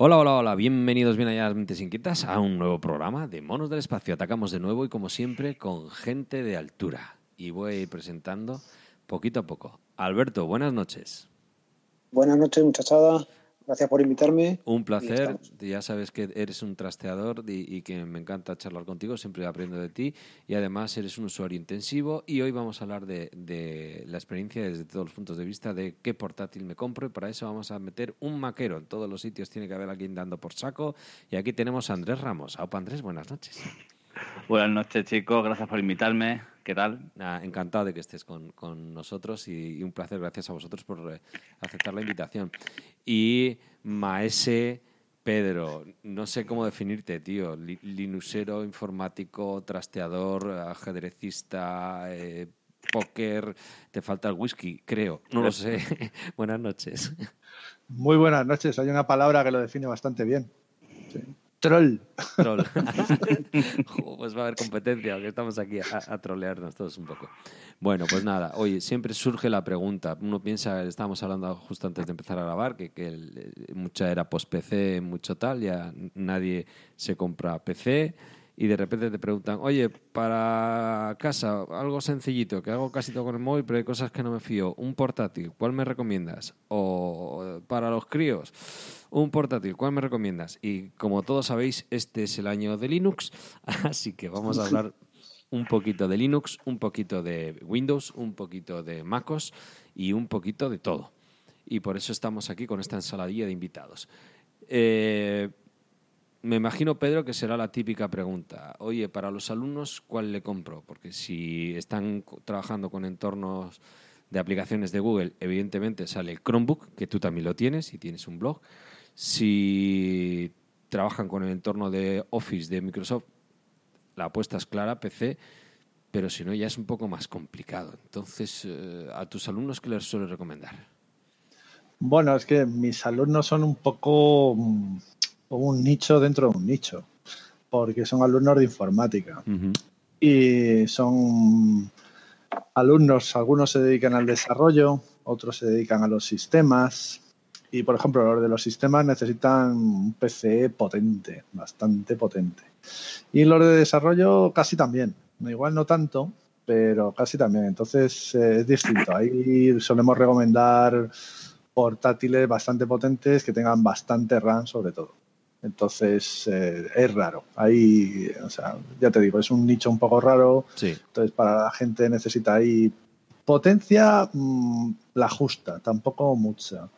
Hola, hola, hola, bienvenidos bien allá a las mentes inquietas a un nuevo programa de Monos del Espacio. Atacamos de nuevo y como siempre con gente de altura. Y voy presentando poquito a poco. Alberto, buenas noches. Buenas noches, muchachada. Gracias por invitarme. Un placer. Ya sabes que eres un trasteador y, que me encanta charlar contigo. Siempre aprendo de ti. Y además eres un usuario intensivo. Y hoy vamos a hablar de, la experiencia desde todos los puntos de vista de qué portátil me compro. Y para eso vamos a meter un maquero. En todos los sitios tiene que haber alguien dando por saco. Y aquí tenemos a Andrés Ramos. Aupa Andrés, buenas noches. Buenas noches, chicos. Gracias por invitarme. ¿Qué tal? encantado de que estés con, nosotros y, un placer, gracias a vosotros por eh, aceptar la invitación. Y Maese Pedro, no sé cómo definirte, tío. Linuxero, informático, trasteador, ajedrecista, eh, póker. Te falta el whisky, creo. No lo sé. buenas noches. Muy buenas noches. Hay una palabra que lo define bastante bien. Sí. Troll. Troll. pues va a haber competencia, porque estamos aquí a, trolearnos todos un poco. Bueno, pues nada, oye, siempre surge la pregunta. Uno piensa, estábamos hablando justo antes de empezar a grabar, que, que mucha era post-PC, mucho tal, ya nadie se compra PC y de repente te preguntan, oye, para casa, algo sencillito, que hago casi todo con el móvil, pero hay cosas que no me fío. Un portátil, ¿cuál me recomiendas? O para los críos, un portátil, ¿cuál me recomiendas? Y como todos sabéis, este es el año de Linux, así que vamos a hablar un poquito de Linux, un poquito de Windows, un poquito de MacOS y un poquito de todo. Y por eso estamos aquí con esta ensaladilla de invitados. Eh, me imagino, Pedro, que será la típica pregunta. Oye, para los alumnos, ¿cuál le compro? Porque si están trabajando con entornos de aplicaciones de Google, evidentemente sale el Chromebook, que tú también lo tienes y tienes un blog. Si trabajan con el entorno de Office de Microsoft, la apuesta es clara, PC, pero si no ya es un poco más complicado. Entonces, eh, ¿a tus alumnos qué les suele recomendar? Bueno, es que mis alumnos son un poco mm, un nicho dentro de un nicho, porque son alumnos de informática. Y son alumnos, algunos se dedican al desarrollo, otros se dedican a los sistemas. Y, por ejemplo, los de los sistemas necesitan un PC potente, bastante potente. Y los de desarrollo casi también. Igual no tanto, pero casi también. Entonces eh, es distinto. Ahí solemos recomendar portátiles bastante potentes que tengan bastante RAM sobre todo. Entonces eh, es raro. Ahí, o sea, ya te digo, es un nicho un poco raro. Sí. Entonces para la gente necesita ahí potencia, mm, la justa, tampoco mucha.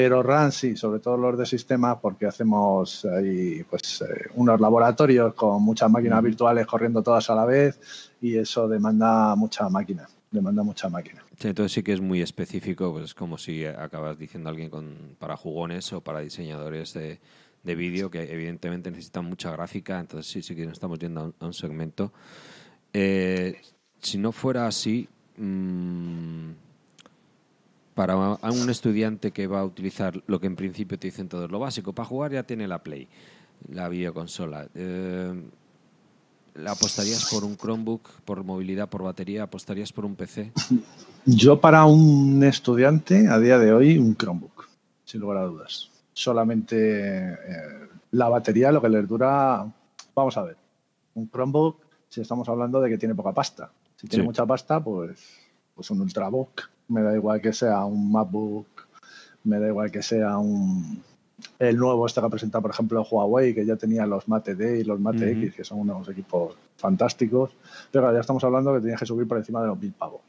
Pero RAM sí, sobre todo los de sistema, porque hacemos ahí pues eh, unos laboratorios con muchas máquinas virtuales corriendo todas a la vez y eso demanda mucha máquina, demanda mucha máquina. Sí, entonces sí que es muy específico, pues como si acabas diciendo alguien con, para jugones o para diseñadores de de vídeo que evidentemente necesitan mucha gráfica, entonces sí, sí que estamos yendo a un, segmento. Eh, si no fuera así, mm, para un estudiante que va a utilizar lo que en principio te dicen todos, lo básico, para jugar ya tiene la Play, la videoconsola. Eh, ¿Apostarías por un Chromebook, por movilidad, por batería? ¿Apostarías por un PC? Yo para un estudiante, a día de hoy, un Chromebook, sin lugar a dudas solamente eh, la batería, lo que les dura, vamos a ver, un Chromebook, si estamos hablando de que tiene poca pasta. Si tiene mucha pasta, pues, pues un Ultrabook. Me da igual que sea un MacBook, me da igual que sea un, el nuevo este que ha presentado, por ejemplo, Huawei, que ya tenía los Mate D y los Mate X, que son unos equipos fantásticos. Pero ya estamos hablando que tienes que subir por encima de los mil pavos.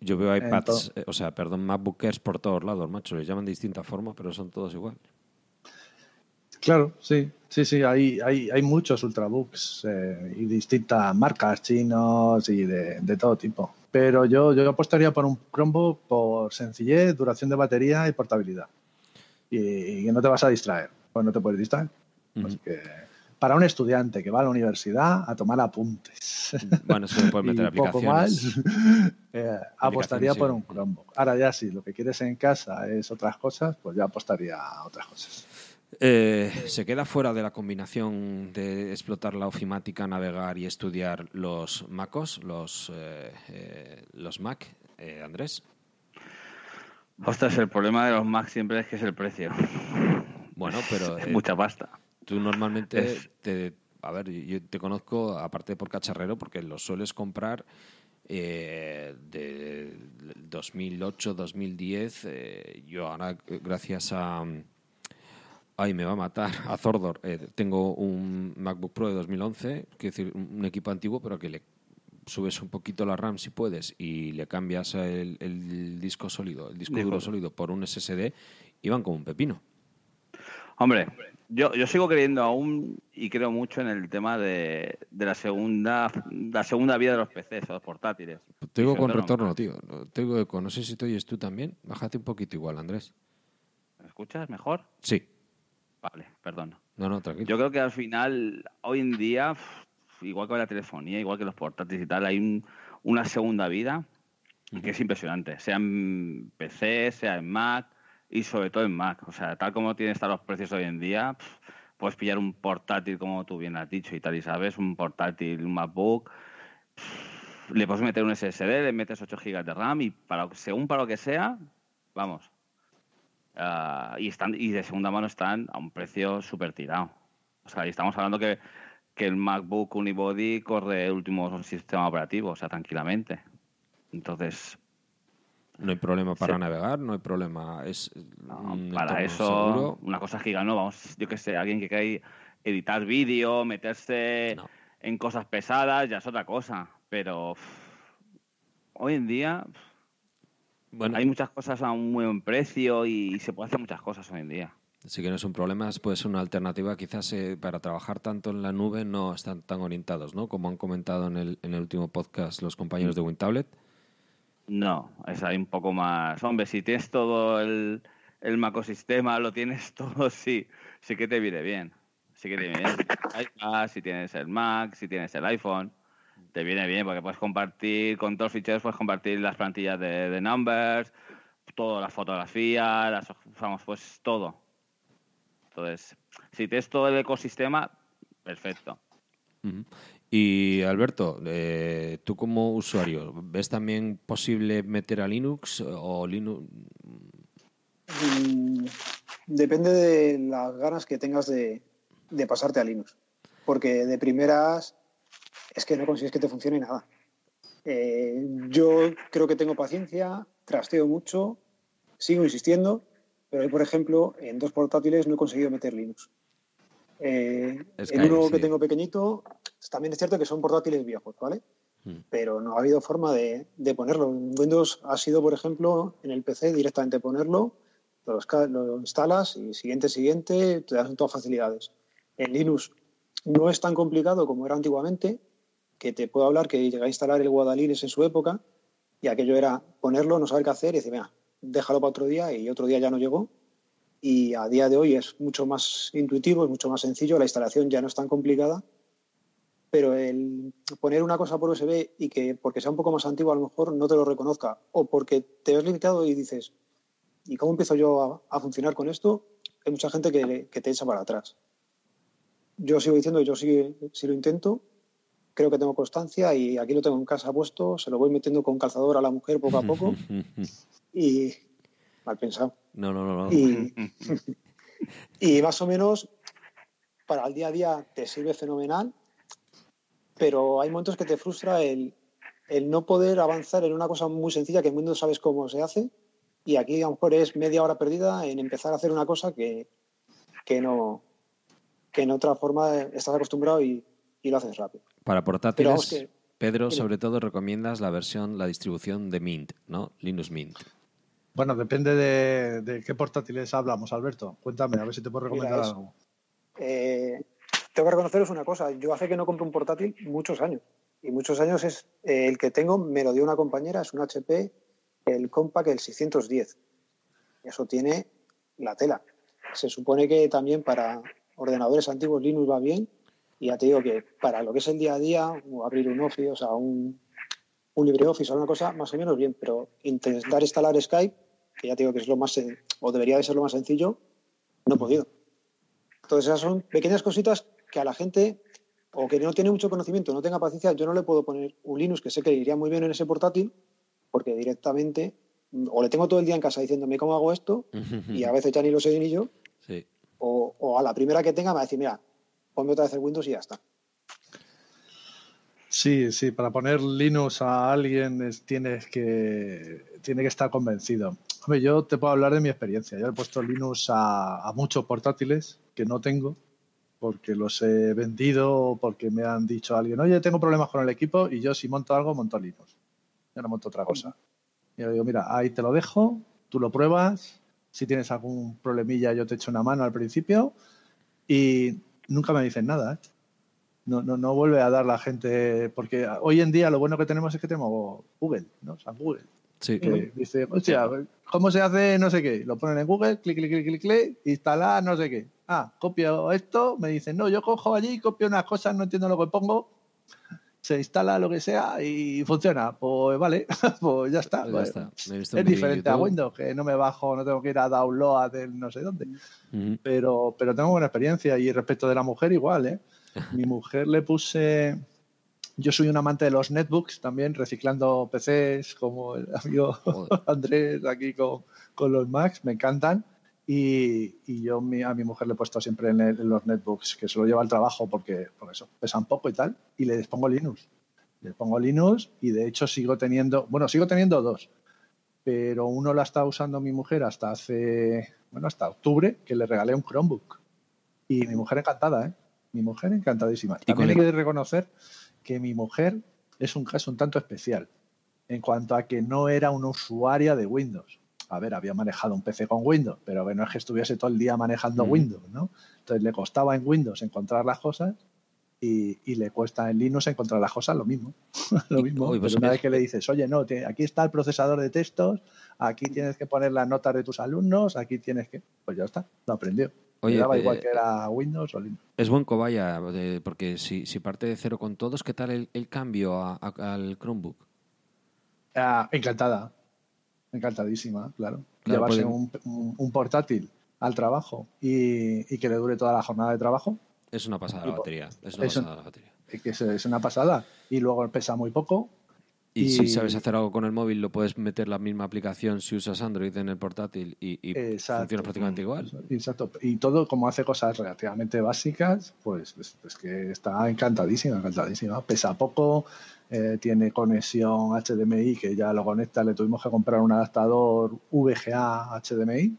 Yo veo iPads, eh, o sea, perdón, MacBookers por todos lados, macho. Les llaman de distinta forma, pero son todos igual. Claro, sí, sí, sí, hay, hay, hay muchos ultrabooks eh, y distintas marcas chinos y de, todo tipo. Pero yo, yo apostaría por un Chromebook por sencillez, duración de batería y portabilidad. Y, que no te vas a distraer, pues no te puedes distraer. para un estudiante que va a la universidad a tomar apuntes. Bueno, se puede meter aplicaciones. Eh, apostaría por un Chromebook. Ahora ya si lo que quieres en casa es otras cosas, pues ya apostaría a otras cosas. Eh, ¿Se queda fuera de la combinación de explotar la ofimática, navegar y estudiar los MacOS, los, eh, eh, los Mac, Andrés? Ostras, el problema de los Mac siempre es que es el precio. Bueno, pero... Es mucha pasta. Tú normalmente, Es- te, a ver, yo te conozco, aparte por cacharrero, porque lo sueles comprar eh, de 2008, 2010. eh, yo ahora, gracias a... Ay, me va a matar. A Zordor. eh, tengo un MacBook Pro de 2011, quiero decir, un equipo antiguo, pero que le subes un poquito la RAM si puedes y le cambias el, el disco sólido, el disco duro sólido por un SSD y van como un pepino. Hombre, yo, yo sigo creyendo aún y creo mucho en el tema de, de la segunda la segunda vida de los PCs o los portátiles. Te digo con retorno, tío. Te digo eco. No sé si te oyes tú también. Bájate un poquito igual, Andrés. ¿Me escuchas mejor? Sí. Vale, perdón. No, no, tranquilo. Yo creo que al final, hoy en día, igual que la telefonía, igual que los portátiles y tal, hay un- una segunda vida que es impresionante. Sea en PC, sea en Mac y sobre todo en Mac. O sea, tal como tienen estar los precios hoy en día, puedes pillar un portátil, como tú bien has dicho y tal, y sabes, un portátil, un MacBook. Le puedes meter un SSD, le metes 8 GB de RAM y para, según para lo que sea, vamos. Ah, y, están, y de segunda mano están a un precio súper tirado. O sea, y estamos hablando que, que el MacBook Unibody corre el último sistema operativo, o sea, tranquilamente. Entonces, No hay problema para Sí. navegar, no hay problema. Es no, un para eso, seguro. una cosa giga, no, vamos, yo que sé, alguien que quiera editar vídeo, meterse No. en cosas pesadas, ya es otra cosa. Pero hoy en día Bueno, hay muchas cosas a un buen precio y se puede hacer muchas cosas hoy en día. sí que no es un problema, puede ser una alternativa. Quizás eh, para trabajar tanto en la nube no están tan orientados, ¿no? Como han comentado en el, en el último podcast los compañeros de WinTablet. No, es ahí un poco más. Hombre, si tienes todo el, el macosistema, lo tienes todo, sí, sí que te viene bien. Sí que te viene bien. Si tienes iPad, si tienes el Mac, si tienes el iPhone, te viene bien porque puedes compartir con todos los ficheros, puedes compartir las plantillas de, de Numbers, toda la fotografía, las, vamos, pues todo. Entonces, si tienes todo el ecosistema, perfecto. Y Alberto, eh, tú como usuario, ¿ves también posible meter a Linux o Linux? Mm, depende de las ganas que tengas de, de pasarte a Linux. Porque de primeras es que no consigues que te funcione nada. Eh, yo creo que tengo paciencia, trasteo mucho, sigo insistiendo, pero hoy, por ejemplo, en dos portátiles no he conseguido meter Linux. Eh, en uno sí. que tengo pequeñito, también es cierto que son portátiles viejos, ¿vale? Mm. pero no ha habido forma de, de ponerlo. Windows ha sido, por ejemplo, en el PC directamente ponerlo, lo, lo instalas y siguiente, siguiente, te dan todas facilidades. En Linux no es tan complicado como era antiguamente, que te puedo hablar que llegué a instalar el Guadalines en su época y aquello era ponerlo, no saber qué hacer y decir, venga, déjalo para otro día y otro día ya no llegó. Y a día de hoy es mucho más intuitivo, es mucho más sencillo, la instalación ya no es tan complicada pero el poner una cosa por USB y que porque sea un poco más antiguo a lo mejor no te lo reconozca o porque te ves limitado y dices ¿y cómo empiezo yo a, a funcionar con esto? Hay mucha gente que, que te echa para atrás. Yo sigo diciendo, yo sí, sí lo intento, creo que tengo constancia y aquí lo tengo en casa puesto, se lo voy metiendo con calzador a la mujer poco a poco y mal pensado. No, no, no. no. Y, y más o menos para el día a día te sirve fenomenal, pero hay momentos que te frustra el, el no poder avanzar en una cosa muy sencilla que en Windows sabes cómo se hace y aquí a lo mejor es media hora perdida en empezar a hacer una cosa que, que no que en otra forma estás acostumbrado y, y lo haces rápido. Para portátiles, Pedro, sobre todo recomiendas la versión, la distribución de Mint, ¿no? Linux Mint. Bueno, depende de, de qué portátiles hablamos, Alberto. Cuéntame, a ver si te puedo Mira, recomendar es- algo. Eh, tengo que reconoceros una cosa, yo hace que no compro un portátil muchos años. Y muchos años es eh, el que tengo, me lo dio una compañera, es un HP, el Compaq, el 610. Eso tiene la tela. Se supone que también para ordenadores antiguos Linux va bien. Y ya te digo que para lo que es el día a día, o abrir un Office, o sea, un, un LibreOffice o una cosa, más o menos bien. Pero intentar instalar Skype, que ya te digo que es lo más, o debería de ser lo más sencillo, no he podido. Entonces, esas son pequeñas cositas que a la gente, o que no tiene mucho conocimiento, no tenga paciencia, yo no le puedo poner un Linux que sé que le iría muy bien en ese portátil, porque directamente, o le tengo todo el día en casa diciéndome cómo hago esto, y a veces ya ni lo sé ni yo, Sí. O, a la primera que tenga me va a decir, mira, ponme otra vez el Windows y ya está. Sí, sí, para poner Linux a alguien tienes que, tiene que estar convencido. Hombre, yo te puedo hablar de mi experiencia. Yo he puesto Linux a, muchos portátiles que no tengo porque los he vendido, porque me han dicho alguien, oye, tengo problemas con el equipo y yo si monto algo, monto Linux. Yo no monto otra cosa. Y yo digo, mira, ahí te lo dejo, tú lo pruebas, si tienes algún problemilla yo te echo una mano al principio y nunca me dicen nada. ¿eh? No, no, no vuelve a dar la gente, porque hoy en día lo bueno que tenemos es que tenemos Google, ¿no? O sea, Google. Sí. Que dice, hostia, ¿cómo se hace no sé qué? Lo ponen en Google, clic, clic, clic, clic, clic, instalar no sé qué ah, copio esto, me dicen, no, yo cojo allí, copio unas cosas, no entiendo lo que pongo, se instala lo que sea y funciona. Pues vale, pues ya está. Pues es diferente a Windows, que no me bajo, no tengo que ir a download del no sé dónde. pero, pero tengo buena experiencia y respecto de la mujer igual, ¿eh? Mi mujer le puse... Yo soy un amante de los netbooks también, reciclando PCs como el amigo Andrés aquí con, con los Macs, me encantan. Y, yo a mi mujer le he puesto siempre en, los netbooks que se lo lleva al trabajo porque, por eso pesan poco y tal, y le pongo Linux. Le pongo Linux y de hecho sigo teniendo, bueno, sigo teniendo dos, pero uno la está usando mi mujer hasta hace, bueno, hasta octubre, que le regalé un Chromebook. Y mi mujer encantada, ¿eh? Mi mujer encantadísima. Y También hay que reconocer que mi mujer es un caso un tanto especial en cuanto a que no era una usuaria de Windows a ver, había manejado un PC con Windows, pero que no es que estuviese todo el día manejando Windows, ¿no? Entonces le costaba en Windows encontrar las cosas y, le cuesta en Linux encontrar las cosas lo mismo. lo mismo. Pues una vez que le dices, oye, no, aquí está el procesador de textos, aquí tienes que poner las notas de tus alumnos, aquí tienes que. Pues ya está, lo aprendió. Oye, daba igual eh, que era Windows o Linux. Es buen cobaya, porque si, parte de cero con todos, ¿qué tal el, cambio al Chromebook? Ah, encantada encantadísima, claro. Llevarse un, portátil al trabajo y, que le dure toda la jornada de trabajo. Es una pasada la batería. Es una pasada la batería. Es, una pasada. Y luego pesa muy poco. Y, si sabes hacer algo con el móvil, lo puedes meter la misma aplicación si usas Android en el portátil y, funciona prácticamente igual. Exacto. Y todo, como hace cosas relativamente básicas, pues es que está encantadísima, encantadísima. Pesa poco, eh, tiene conexión HDMI que ya lo conecta, le tuvimos que comprar un adaptador VGA HDMI,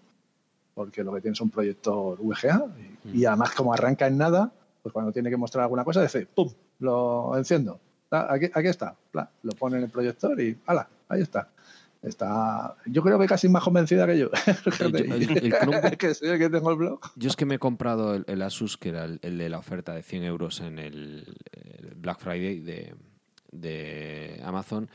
porque lo que tiene es un proyector VGA, y, mm. además como arranca en nada, pues cuando tiene que mostrar alguna cosa, dice, ¡pum!, lo enciendo. Aquí, aquí está, lo pone en el proyector y ¡hala! Ahí está. Está, yo creo que casi más convencida que yo. que soy el que tengo el blog. Yo es que me he comprado el, Asus, que era el, de la oferta de 100 euros en el Black Friday de, de Amazon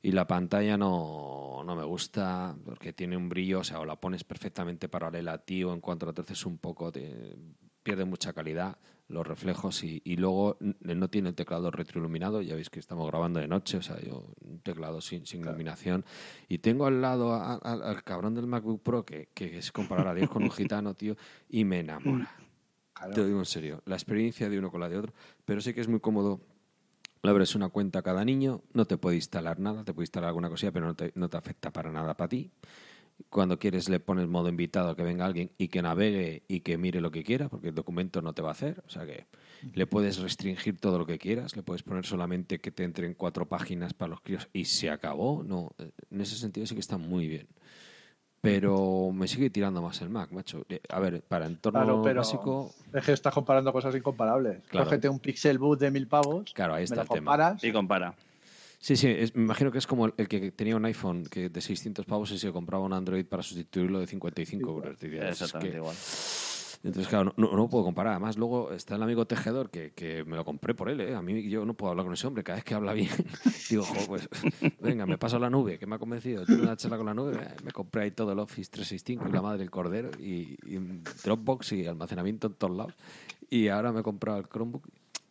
y la pantalla no, no, me gusta porque tiene un brillo, o sea, o la pones perfectamente paralela a ti o en cuanto la torces un poco te pierde mucha calidad los reflejos y, y, luego no tiene el teclado retroiluminado, ya veis que estamos grabando de noche, o sea, yo un teclado sin, sin iluminación. Y tengo al lado al cabrón del MacBook Pro que, que es comparar a Dios con un gitano, tío, y me enamora. Te lo digo en serio, la experiencia de uno con la de otro, pero sí que es muy cómodo. Le abres una cuenta a cada niño, no te puede instalar nada, te puede instalar alguna cosilla, pero no te, no te afecta para nada para ti. Cuando quieres le pones modo invitado que venga alguien y que navegue y que mire lo que quiera, porque el documento no te va a hacer. O sea que le puedes restringir todo lo que quieras, le puedes poner solamente que te entren cuatro páginas para los críos y se acabó. No, en ese sentido sí que está muy bien pero me sigue tirando más el Mac, macho. Eh, a ver, para entorno básico. Es que estás comparando cosas incomparables. Claro. Cógete un Pixel Boot de mil pavos. Claro, ahí está el tema. Sí, compara. Sí, sí, me imagino que es como el que tenía un iPhone que de 600 pavos y se compraba un Android para sustituirlo de 55 euros. Exactamente igual. Entonces, claro, no, no, puedo comparar. Además, luego está el amigo tejedor que, que me lo compré por él. ¿eh? A mí yo no puedo hablar con ese hombre. Cada vez que habla bien, digo, pues venga, me paso la nube, que me ha convencido. Tengo una charla con la nube. Me compré ahí todo el Office 365 y la madre del cordero y, Dropbox y almacenamiento en todos lados. Y ahora me he comprado el Chromebook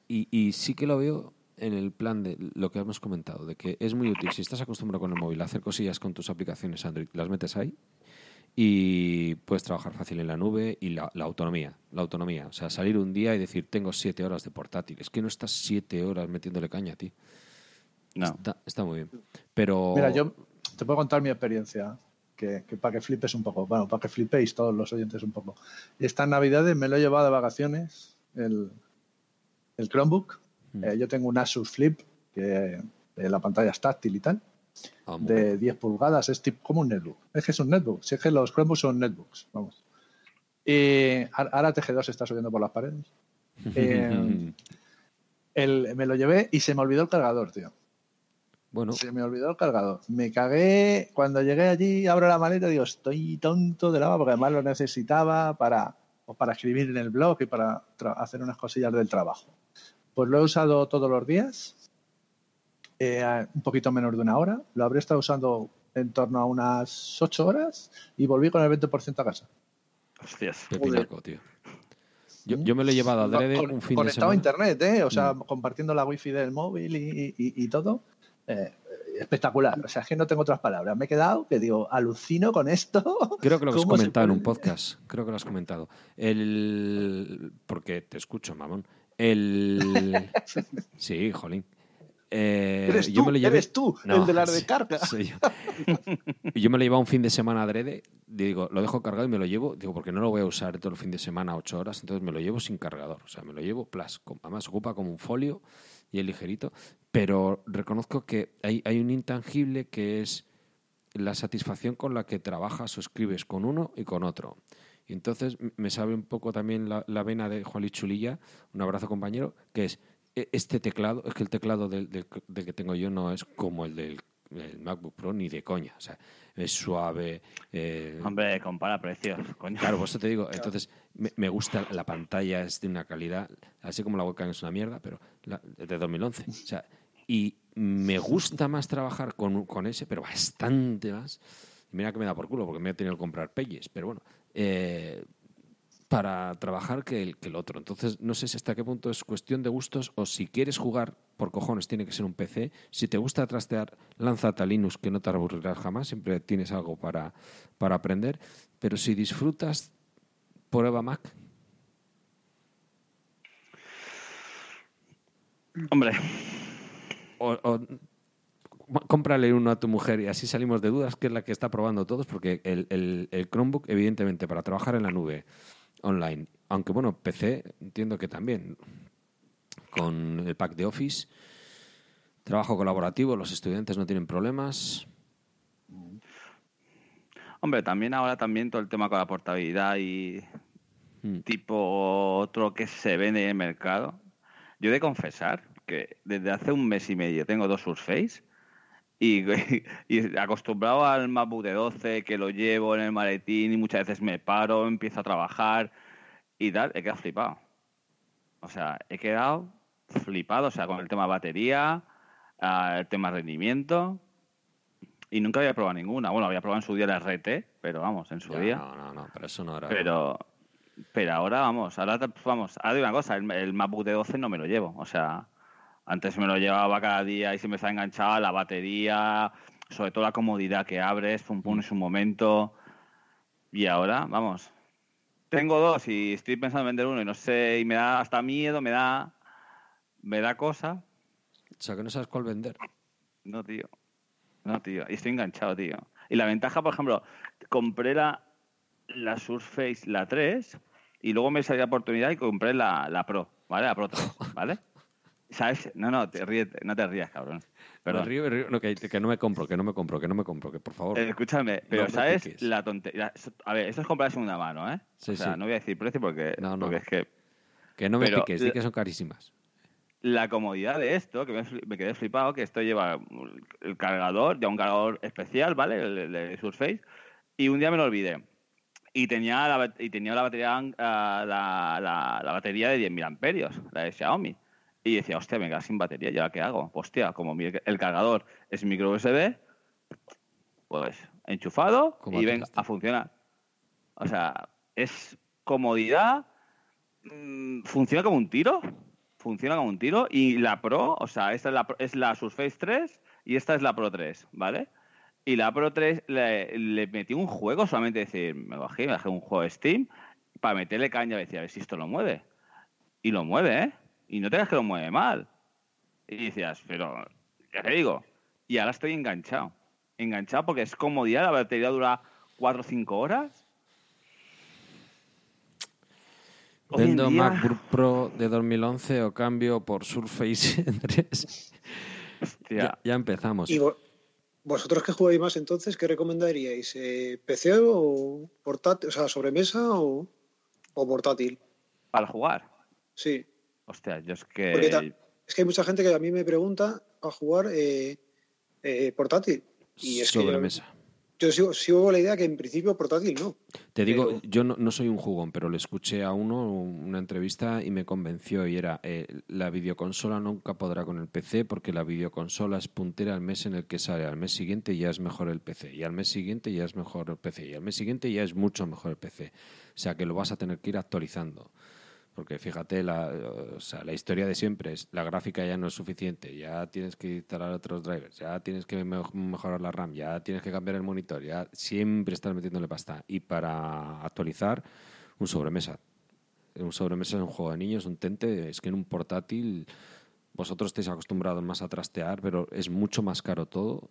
y, y sí que lo veo en el plan de lo que hemos comentado, de que es muy útil. Si estás acostumbrado con el móvil a hacer cosillas con tus aplicaciones Android, las metes ahí y puedes trabajar fácil en la nube y la, autonomía, la autonomía, o sea, salir un día y decir tengo siete horas de portátil, es que no estás siete horas metiéndole caña a ti. No. Está, muy bien. Pero... Mira, yo te puedo contar mi experiencia. que, para que flipes un poco, bueno, para que flipéis todos los oyentes un poco. Estas navidades me lo he llevado de vacaciones, el, el Chromebook. Mm. Eh, yo tengo un Asus Flip, que la pantalla es táctil y tal, ah, de 10 pulgadas, es tipo como un netbook. Es que es un netbook, si es que los Chromebooks son netbooks, vamos. Y ahora TG2 se está subiendo por las paredes. Eh, me lo llevé y se me olvidó el cargador, tío. Bueno. Se me olvidó el cargador. Me cagué. Cuando llegué allí, abro la maleta y digo, estoy tonto de lava porque además lo necesitaba para, para escribir en el blog y para hacer unas cosillas del trabajo. Pues lo he usado todos los días, eh, un poquito menos de una hora. Lo habré estado usando en torno a unas 8 horas y volví con el 20% a casa. Hostias. Qué tío. Yo, me lo he llevado a Drede un fin de semana. a internet, ¿eh? O sea, mm. compartiendo la wifi del móvil y, todo. Eh, espectacular. O sea, es que no tengo otras palabras. Me he quedado que digo, alucino con esto. Creo que lo has comentado en un podcast. Creo que lo has comentado. El... Porque te escucho, mamón. El... Sí, jolín. Eh, ¿Eres, tú, me eres tú, el de la recarga. yo. yo me lo llevaba un fin de semana adrede, digo, lo dejo cargado y me lo llevo, digo, porque no lo voy a usar todo el fin de semana, ocho horas, entonces me lo llevo sin cargador, o sea, me lo llevo plus, además ocupa como un folio y es ligerito, pero reconozco que hay, hay un intangible que es la satisfacción con la que trabajas o escribes con uno y con otro. Y entonces me sabe un poco también la, la vena de Juan Chulilla, un abrazo compañero, que es e, este teclado, es que el teclado del, que tengo yo no es como el del MacBook Pro ni de coña. O sea, es suave. Eh, Hombre, compara precios, coño. Claro, por eso te digo. Entonces, me, gusta la pantalla, es de una calidad, así como la webcam es una mierda, pero de 2011. O sea, y me gusta más trabajar con, con ese, pero bastante más. Mira que me da por culo porque me he tenido que comprar peyes, pero bueno. Eh, para trabajar que el, que el otro. Entonces, no sé si hasta qué punto es cuestión de gustos o si quieres jugar, por cojones, tiene que ser un PC. Si te gusta trastear, lánzate a Linux, que no te aburrirás jamás, siempre tienes algo para, para aprender. Pero si disfrutas, prueba Mac. Hombre. O, cómprale uno a tu mujer y así salimos de dudas, que es la que está probando todos, porque el, el, el Chromebook, evidentemente, para trabajar en la nube, online. Aunque bueno, PC entiendo que también. Con el pack de Office, trabajo colaborativo, los estudiantes no tienen problemas. Hombre, también ahora también todo el tema con la portabilidad y hmm. tipo otro que se vende en el mercado. Yo he de confesar que desde hace un mes y medio tengo dos Surface y, y, acostumbrado al MacBook de 12, que lo llevo en el maletín y muchas veces me paro, empiezo a trabajar y tal, he quedado flipado. O sea, he quedado flipado, o sea, con el tema batería, ah, el tema rendimiento. Y nunca había probado ninguna. Bueno, había probado en su día la RT, pero vamos, en su día. No, no, no, pero eso no era. Pero, pero ahora, vamos, ahora, vamos, ahora digo una cosa, el, el MacBook de 12 no me lo llevo. O sea, antes me lo llevaba cada día y se me está enganchada la batería, sobre todo la comodidad que abres, pum, pum, en un momento. Y ahora, vamos, tengo dos y estoy pensando en vender uno y no sé, y me da hasta miedo, me da, me da cosa. O sea, que no sabes cuál vender. No, tío. No, tío. Y estoy enganchado, tío. Y la ventaja, por ejemplo, compré la, la Surface, la 3, y luego me salió la oportunidad y compré la, la Pro, ¿vale? La Pro 3, ¿vale? ¿Sabes? No, no, te ríes, no te rías, cabrón. Perdón. río, río. No, que, no me compro, que no me compro, que no me compro, que por favor. Eh, escúchame, pero ¿sabes la tontería? A ver, esto es comprar segunda mano, ¿eh? Sí, o sea, no voy a decir precio porque, no, no. porque es que... Que no me piques, di que son carísimas. La comodidad de esto, que me, quedé flipado, que esto lleva el cargador, ya un cargador especial, ¿vale? El, de Surface, y un día me lo olvidé. Y tenía la, y tenía la batería, ah, la, la, la batería de 10.000 amperios, la de Xiaomi. Y decía, hostia, me queda sin batería, ¿ya qué hago? Hostia, como el cargador es micro USB, pues enchufado y ven a funcionar. O sea, es comodidad, mm, funciona como un tiro, funciona como un tiro. Y la Pro, o sea, esta es la, es la Surface 3 y esta es la Pro 3, ¿vale? Y la Pro 3 le, metí un juego, solamente decir, me bajé, me bajé un juego de Steam para meterle caña y decir, a ver si esto lo mueve. Y lo mueve, ¿eh? Y no te que lo mueve mal. Y decías, pero, ya te digo, y ahora estoy enganchado. enganchado porque es comodidad, la batería dura 4 o 5 horas. Hoy ¿Vendo día- MacBook Pro de 2011 o cambio por Surface 3? Hostia, ya, ya empezamos. ¿Y vo- vosotros que jugáis más entonces, qué recomendaríais? Eh, ¿PC o portátil? O sea, sobremesa o, o portátil? para jugar. Sí. Hostia, yo es que. ta- es que hay mucha gente que a mí me pregunta a jugar eh, eh, portátil. Y es que yo- Sobremesa. yo, sigo, sigo la idea que en principio portátil no. Te digo, Pero- yo no, no soy un jugón, pero le escuché a uno una entrevista y me convenció y era eh, la videoconsola nunca podrá con el PC porque la videoconsola es puntera al mes en el que sale. Al mes siguiente ya es mejor el PC y al mes siguiente ya es mejor el PC y al mes siguiente ya es mucho mejor el PC. O sea que lo vas a tener que ir actualizando. Porque fíjate, la, o sea, la historia de siempre es la gráfica ya no es suficiente, ya tienes que instalar otros drivers, ya tienes que me- mejorar la RAM, ya tienes que cambiar el monitor, ya siempre estás metiéndole pasta. Y para actualizar, un sobremesa. Un sobremesa es un juego de niños, un tente, es que en un portátil vosotros estáis acostumbrados más a trastear, pero es mucho más caro todo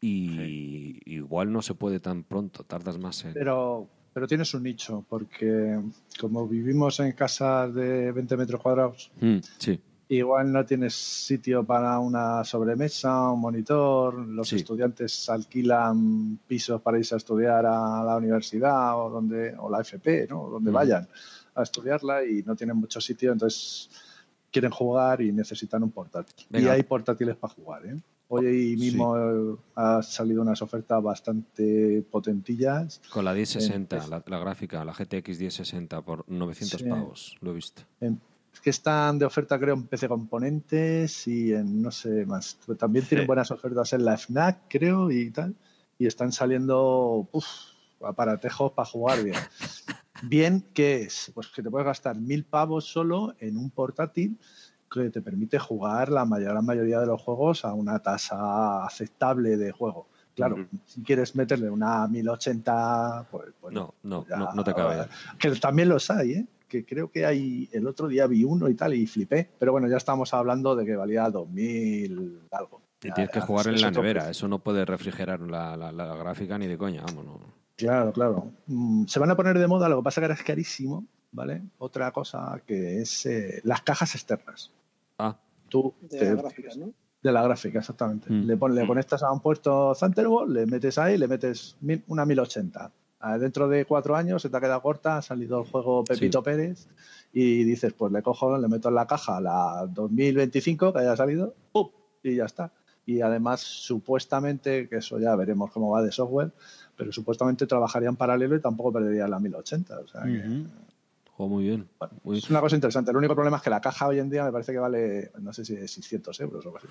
y igual no se puede tan pronto, tardas más en... Pero, pero tienes un nicho, porque como vivimos en casas de 20 metros cuadrados, Mm, sí. igual no tienes sitio para una sobremesa, un monitor, los Sí. estudiantes alquilan pisos para irse a estudiar a la universidad o donde o la FP, ¿no? donde Mm. vayan a estudiarla y no tienen mucho sitio, entonces quieren jugar y necesitan un portátil. Y hay portátiles para jugar, ¿eh? Hoy mismo eh, ha salido unas ofertas bastante potentillas. Con la 1060, Eh, es- la, la gráfica, la GTX 1060 por 900 Sí. pavos, lo he visto. En- es que están de oferta, creo, en PC Componentes y en no sé más. También Sí. tienen buenas ofertas en la FNAC, creo, y tal. Y están saliendo uf, aparatejos para jugar bien. bien, ¿qué es? Pues que te puedes gastar mil pavos solo en un portátil que te permite jugar la mayor, la mayoría de los juegos a una tasa aceptable de juego. Claro, si quieres meterle una 1080, pues, pues No, no, ya, no, no te cabe. que también los hay, ¿eh? que creo que hay, el otro día vi uno y tal y flipé, pero bueno, ya estamos hablando de que valía 2000 algo. Y tienes que jugar en es la nevera, precio. eso no puede refrigerar la, la- la gráfica ni de coña, vámonos. Claro, claro. Mm, Se van a poner de moda, lo que pasa que ahora es carísimo, ¿vale? Otra cosa que es eh, las cajas externas. Ah, Tú De te- las gráficas, ¿no? de la gráfica, exactamente. Mm. Le, pon- le Mm. conectas a un puerto Thunderbolt, le metes ahí, le metes mil- una 1080. Ah, Dentro de cuatro años se te ha quedado corta, ha salido el juego Pepito Sí. Pérez y dices, pues le cojo, le meto en la caja la 2025 que haya salido, ¡pum! y ya está. Y además, supuestamente, que eso ya veremos cómo va de software, pero supuestamente trabajaría en paralelo y tampoco perdería la 1080. O sea que, Juego muy bien. bueno, Muy- es una cosa interesante. El único problema es que la caja hoy en día me parece que vale, no sé si 600 euros o algo así.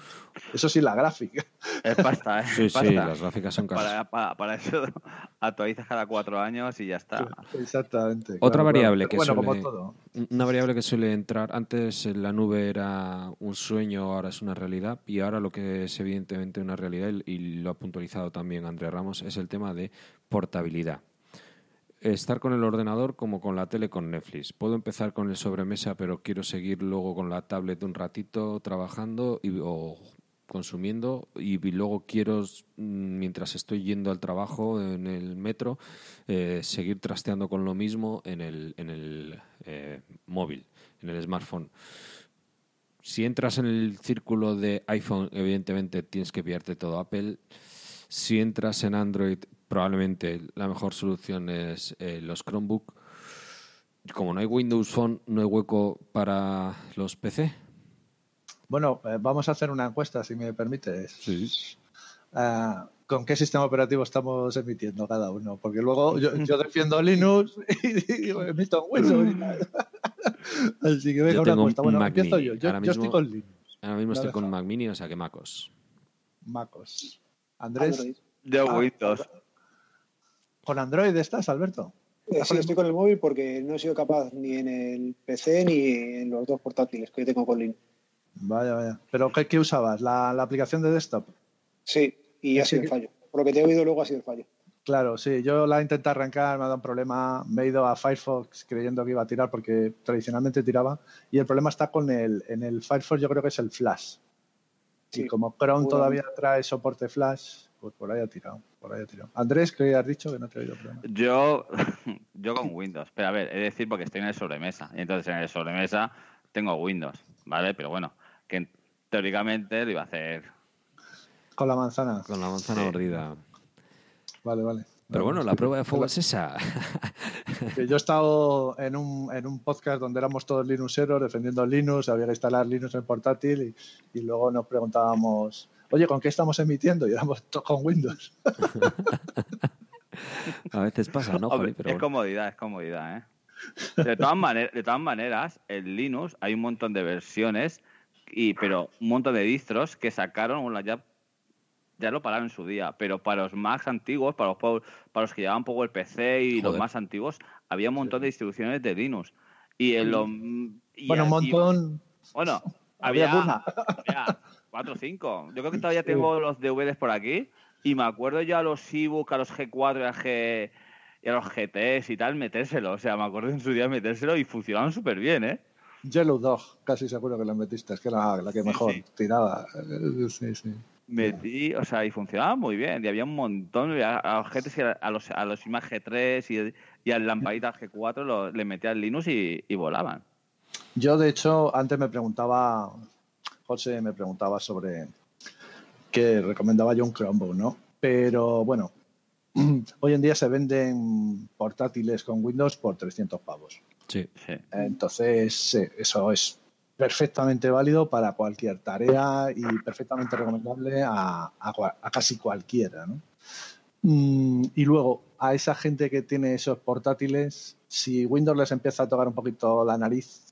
Eso sí, la gráfica. Es pasta, ¿eh? Sí, Es sí, pasta. las gráficas son caras. Para, para, para eso actualizas cada cuatro años y ya está. Exactamente. Otra claro, variable claro. que Bueno, suele- como todo. Una variable que suele entrar, antes en la nube era un sueño, ahora es una realidad, y ahora lo que es evidentemente una realidad, y y lo ha puntualizado también Andrés Ramos, es el tema de portabilidad. Estar con el ordenador como con la tele con Netflix. Puedo empezar con el sobremesa, pero quiero seguir luego con la tablet un ratito trabajando y, o consumiendo y, luego quiero, mm, mientras estoy yendo al trabajo en el metro, eh, seguir trasteando con lo mismo en el, en el eh, móvil, en el smartphone. Si entras en el círculo de iPhone, evidentemente tienes que pillarte todo Apple. Si entras en Android, probablemente la mejor solución es eh, los Chromebook. Como no hay Windows Phone, no hay hueco para los PC. Bueno, eh, vamos a hacer una encuesta, si me permites. Sí. Ah, ¿Con qué sistema operativo estamos emitiendo cada uno? Porque luego yo, yo defiendo Linux y emito Windows. y. Así que venga Yo una tengo encuesta. un Bueno, Mac empiezo Mini. yo. Yo, Ahora yo estoy mismo- con Linux. Ahora mismo estoy con. Mac Mini, o sea que MacOS. MacOS. Andrés, Android. De Ah, Windows. ¿Con Android estás, Alberto? Sí, estoy con el móvil porque no he sido capaz ni en el PC ni en los dos portátiles que tengo con Linux. Vaya, vaya. ¿Pero qué, qué usabas? ¿La, la aplicación de desktop? Sí, y ha sido el fallo. Por lo que te he oído luego ha sido el fallo. Claro, sí, yo la he intentado arrancar, me ha dado un problema, me he ido a Firefox creyendo que iba a tirar porque tradicionalmente tiraba y el problema está con el, en el Firefox yo creo que es el Flash. Y Sí, como Chrome todavía trae soporte Flash, Pues por ahí ha tirado, por ahí ha tirado. Andrés, ¿qué has dicho? Que no te he oído. Problema. Yo, yo con Windows. Pero a ver, he de decir porque estoy en el sobremesa. Y entonces en el sobremesa tengo Windows, ¿vale? Pero bueno, que teóricamente lo iba a hacer. Con la manzana. Con la manzana Sí. mordida. Vale, vale. Pero bueno, la prueba de fuego es esa. Que yo he estado en un, en un podcast donde éramos todos Linuxeros defendiendo Linux, había que instalar Linux en portátil y, y luego nos preguntábamos, oye, ¿con qué estamos emitiendo? Y éramos todos con Windows. A veces pasa, ¿no? Pero es bueno. comodidad, es comodidad, ¿eh? De todas, maneras, de todas maneras, el Linux hay un montón de versiones, y, pero un montón de distros que sacaron, bueno, ya, ya lo pararon en su día, pero para los Macs antiguos, para los, para los que llevaban poco el PC y los más antiguos, había un montón de distribuciones de Linux. Y en los... y bueno, un montón. Bueno, Había había, alguna. había cuatro o cinco. Yo creo que todavía tengo los DVDs por aquí y me acuerdo ya a los ebook, a los G4 y a, G, y a los GTs y tal, metérselo. O sea, me acuerdo en su día metérselo y funcionaban súper bien, ¿eh? Yellow Dog, casi seguro que la metiste, es que era la que Sí, mejor sí. tiraba. Eh, Sí, sí. Metí, o sea, y funcionaba muy bien. Y había un montón, a, a los GTs a, los, a los IMAX G3 y, y al lamparita G4 lo- le metía el Linux y, y volaban. Yo, de hecho, antes me preguntaba, José me preguntaba sobre que recomendaba yo un Chromebook, ¿no? Pero bueno, hoy en día se venden portátiles con Windows por 300 pavos. Sí. Entonces, sí, eso es perfectamente válido para cualquier tarea y perfectamente recomendable a, a casi cualquiera. ¿no? Mm, y luego, a esa gente que tiene esos portátiles, si Windows les empieza a tocar un poquito la nariz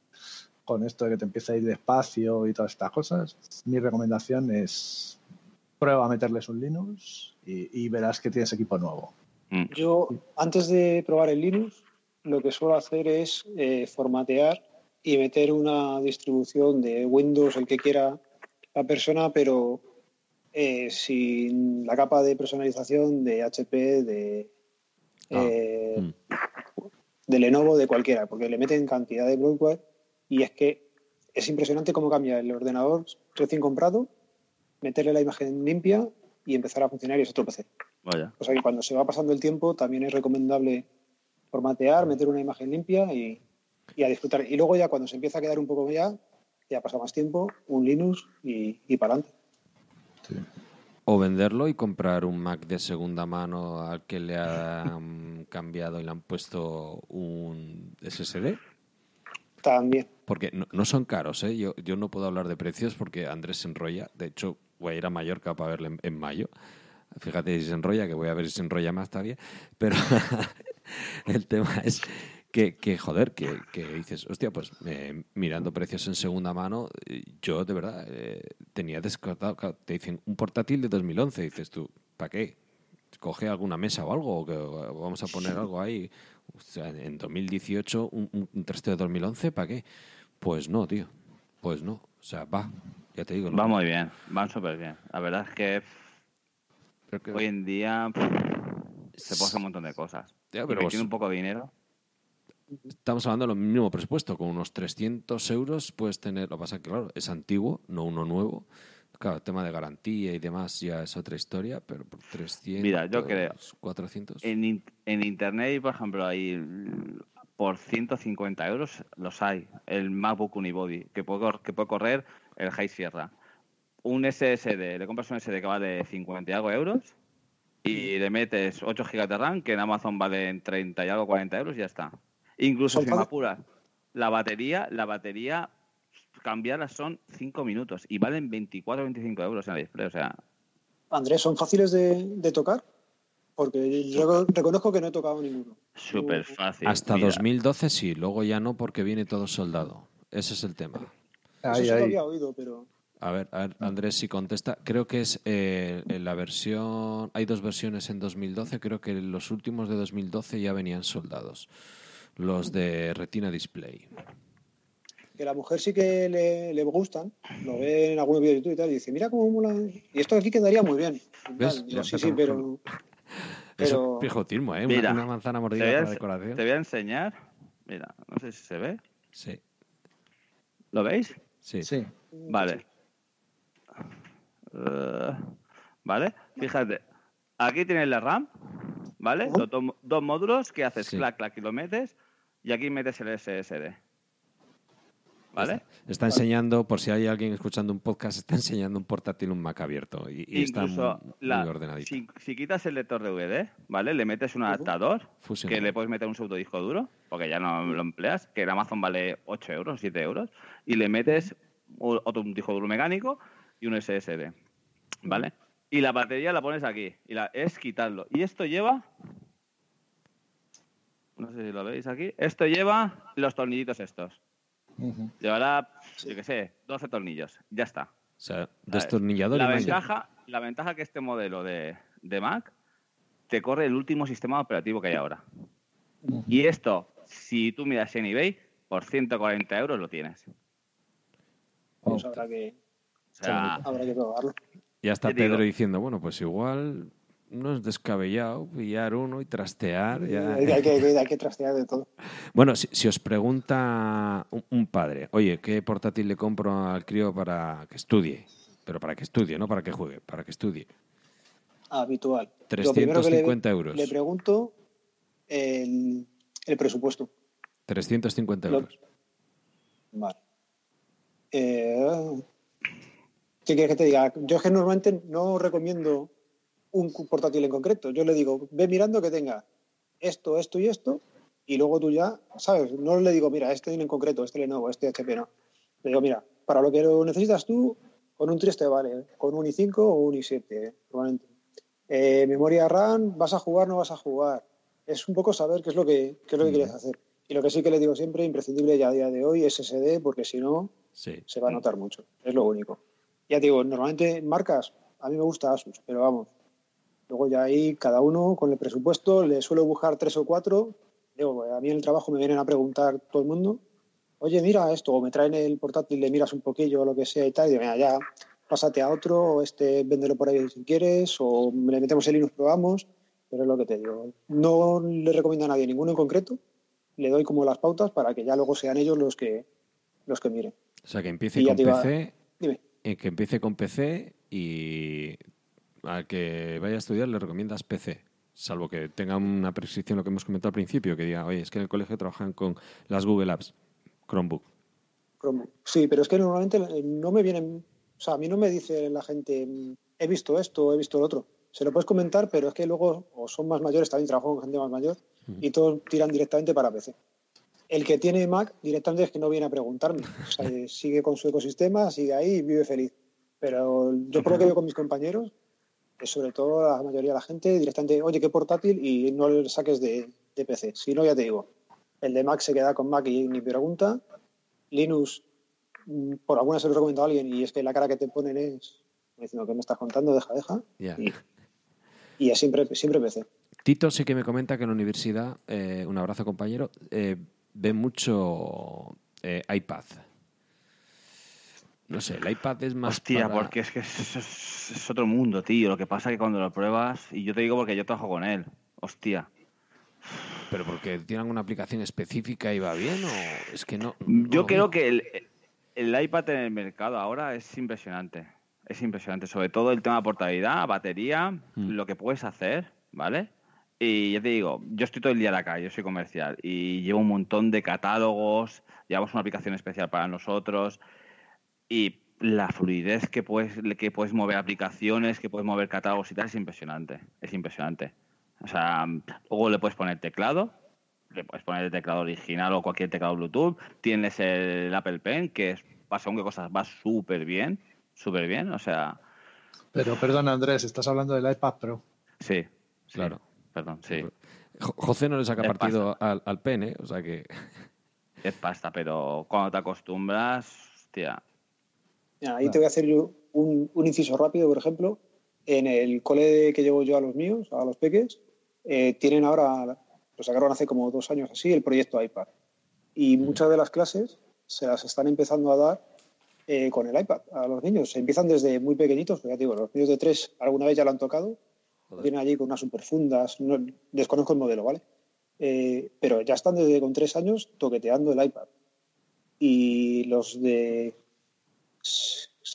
con esto de que te empieza a ir despacio y todas estas cosas, mi recomendación es prueba a meterles un Linux y, y verás que tienes equipo nuevo. Mm. Yo, antes de probar el Linux, lo que suelo hacer es eh, formatear y meter una distribución de Windows, el que quiera la persona, pero eh, sin la capa de personalización de HP, de, Ah, eh, mm. de Lenovo, de cualquiera, porque le meten cantidad de bloatware y es que es impresionante cómo cambia el ordenador recién comprado, meterle la imagen limpia y empezar a funcionar y es otro PC. Vaya. O sea que cuando se va pasando el tiempo también es recomendable formatear, meter una imagen limpia y, y a disfrutar. Y luego ya cuando se empieza a quedar un poco ya, ya pasa más tiempo, un Linux y, y para adelante. O venderlo y comprar un Mac de segunda mano al que le han cambiado y le han puesto un SSD. También. Porque no, no son caros, ¿eh? Yo, yo no puedo hablar de precios porque Andrés se enrolla. De hecho, voy a ir a Mallorca para verle en, en mayo. Fíjate si se enrolla, que voy a ver si se enrolla más todavía. Pero el tema es que, que, joder, que, que dices, hostia, pues eh, mirando precios en segunda mano, eh, yo de verdad eh, tenía descartado, te dicen un portátil de 2011, dices tú, ¿para qué? Coge alguna mesa o algo, o que vamos a poner algo ahí. O sea, en 2018, un, un, de 2011, ¿para qué? Pues no, tío. Pues no. O sea, va. Ya te digo. ¿no? Va muy bien, van súper bien. La verdad es que Pero que- hoy en día pff, se hacer un montón de cosas. Pero vos- un poco de dinero. Estamos hablando de lo mismo presupuesto. Con unos 300 euros puedes tener. Lo que pasa es que, claro, es antiguo, no uno nuevo. Claro, el tema de garantía y demás ya es otra historia, pero por 300. Mira, yo creo- 400. En, in- en internet, por ejemplo, hay por 150 euros los hay. El MacBook Unibody, que puede, que puede correr el High Sierra. Un SSD, le compras un SSD que vale 50 y algo euros y le metes 8 GB de RAM, que en Amazon vale en 30 y algo, 40 euros y ya está. Incluso si me apuras, la batería, la batería, cambiarla son 5 minutos y valen 24 o 25 euros en AliExpress. O sea, Andrés, ¿son fáciles de, de tocar? Porque yo reconozco que no he tocado ninguno. súper fácil. Hasta Mira, 2012 sí, luego ya no porque viene todo soldado. Ese es el tema. Eso lo había oído, pero A ver, a ver, Andrés, si contesta. Creo que es eh, en la versión. Hay dos versiones en 2012. Creo que los últimos de 2012 ya venían soldados. Los de Retina Display. que la mujer sí que le, le gustan, lo ve en algunos vídeos de YouTube y tal, y dice, mira cómo mola. Y esto aquí quedaría muy bien. ¿Ves? Digo, sí, sí, empezamos pero... Eso es pijotismo, ¿eh? Una- Mira, una, manzana mordida para decoración. te voy a enseñar. Mira, no sé si se ve. Sí, ¿Lo veis? sí. Vale. Eh, vale, fíjate. Aquí tienes la RAM, ¿vale? Dos, dos módulos que haces Sí. clac, clac y lo metes. Y aquí metes el SSD. ¿Vale? Está enseñando, por si hay alguien escuchando un podcast, está enseñando un portátil, un Mac abierto. Y, y está Incluso muy, la- muy ordenadito. si, si quitas el lector DVD, ¿vale? Le metes un adaptador que le puedes meter un pseudo disco duro, porque ya no lo empleas, que en Amazon vale 8 euros, 7 euros, y le metes otro un disco duro mecánico y un SSD, ¿vale? Y la batería la pones aquí, y la, es quitarlo. Y esto lleva, no sé si lo veis aquí, esto lleva los tornillitos estos. Llevará, yo qué sé, 12 tornillos, ya está. O sea, destornillador La y malla. ventaja, la ventaja que este modelo de, de Mac te corre el último sistema operativo que hay ahora. Y esto, si tú miras en eBay, por 140 euros lo tienes. Pues habrá que, O sea, habrá que probarlo. Ya está digo. Pedro diciendo, bueno, pues igual no es descabellado pillar uno y trastear. ya. Hay, hay que, hay que trastear de todo. Bueno, si, si os pregunta un, un padre, oye, ¿qué portátil le compro al crío para que estudie? Pero para que estudie, no para que juegue, para que estudie. Habitual. Lo primero que le- 350 euros. Le pregunto el, el presupuesto. 350 Lo- euros. Vale. Eh, ¿Qué quieres que te diga? Yo es que normalmente no recomiendo un portátil en concreto. Yo le digo, ve mirando que tenga esto, esto y esto, y luego tú ya, ¿sabes? No le digo, mira, este en concreto, este Lenovo, este HP, no. Le digo, mira, para lo que lo necesitas tú, con un 3 te vale, ¿eh? con un i5 o un i7, ¿eh? probablemente. Eh, memoria RAM, ¿vas a jugar no vas a jugar? Es un poco saber qué es lo que, qué es lo que quieres hacer. Y lo que sí que le digo siempre, imprescindible ya a día de hoy, es SSD, porque si no, Sí. se va a notar mucho. Es lo único. Ya te digo, normalmente marcas, a mí me gusta Asus, pero vamos. Luego ya ahí cada uno con el presupuesto, le suelo buscar tres o cuatro. Digo, a mí en el trabajo me vienen a preguntar todo el mundo, oye, mira esto, o me traen el portátil, le miras un poquillo o lo que sea y tal, y digo, mira, ya, pásate a otro, o este, véndelo por ahí si quieres, o le metemos el Linux, probamos, pero es lo que te digo. No le recomiendo a nadie ninguno en concreto, le doy como las pautas para que ya luego sean ellos los que, los que miren. O sea, que empiece Y con iba- PC, Dime. eh, que empiece con PC y al que vaya a estudiar le recomiendas PC. Salvo que tenga una prescripción, lo que hemos comentado al principio, que diga, oye, es que en el colegio trabajan con las Google Apps, Chromebook. Chromebook. Sí, pero es que normalmente eh, no me vienen, o sea, a mí no me dice la gente, mm, he visto esto, he visto lo otro. Se lo puedes comentar, pero es que luego o son más mayores, también trabajo con gente más mayor, y todos tiran directamente para PC. El que tiene Mac directamente es que no viene a preguntarme. O sea, eh, sigue con su ecosistema, sigue ahí y vive feliz. Pero yo por lo que veo con mis compañeros, sobre todo la mayoría de la gente directamente, oye, qué portátil y no le saques de, de PC. Si no, ya te digo, el de Mac se queda con Mac y ni pregunta. Linux, mm, por alguna se lo he recomendado a alguien y es que la cara que te ponen es diciendo que me estás contando, deja, deja. Y, y es siempre, siempre PC. Tito sí que me comenta que en la universidad, eh, un abrazo compañero, eh, ve mucho eh, iPad. No sé, el iPad es más hostia, para- porque es que es, es- es otro mundo, tío. Lo que pasa es que cuando lo pruebas, y yo te digo porque yo trabajo con él, hostia. ¿Pero porque tienen una aplicación específica y va bien o es que no? no Yo creo que el, el iPad en el mercado ahora es impresionante. Es impresionante. Sobre todo el tema de portabilidad, batería, Mm. lo que puedes hacer, ¿vale? Y ya te digo, yo estoy todo el día en la calle, yo soy comercial y llevo un montón de catálogos, llevamos una aplicación especial para nosotros y la fluidez que puedes, que puedes mover aplicaciones, que puedes mover catálogos y tal es impresionante. Es impresionante. O sea, luego le puedes poner teclado, le puedes poner el teclado original o cualquier teclado Bluetooth. Tienes el Apple Pen, que es, para según qué cosas va súper bien, súper bien. O sea, Pero perdona, Andrés, estás hablando del iPad Pro. sí, sí, Claro. Perdón, sí. Jo- José no le saca Es partido al, al pen, ¿eh? O sea que... Es pasta, pero cuando te acostumbras, hostia. Ahí te voy a hacer yo un, un inciso rápido, por ejemplo. En el cole que llevo yo a los míos, a los peques, eh, tienen ahora, lo sacaron hace como dos años así, el proyecto iPad. Y muchas de las clases se las están empezando a dar eh, con el iPad a los niños. Se empiezan desde muy pequeñitos, ya digo, los niños de tres alguna vez ya lo han tocado, vienen allí con unas superfundas, no, desconozco el modelo, ¿vale? Eh, pero ya están desde con tres años toqueteando el iPad. Y los de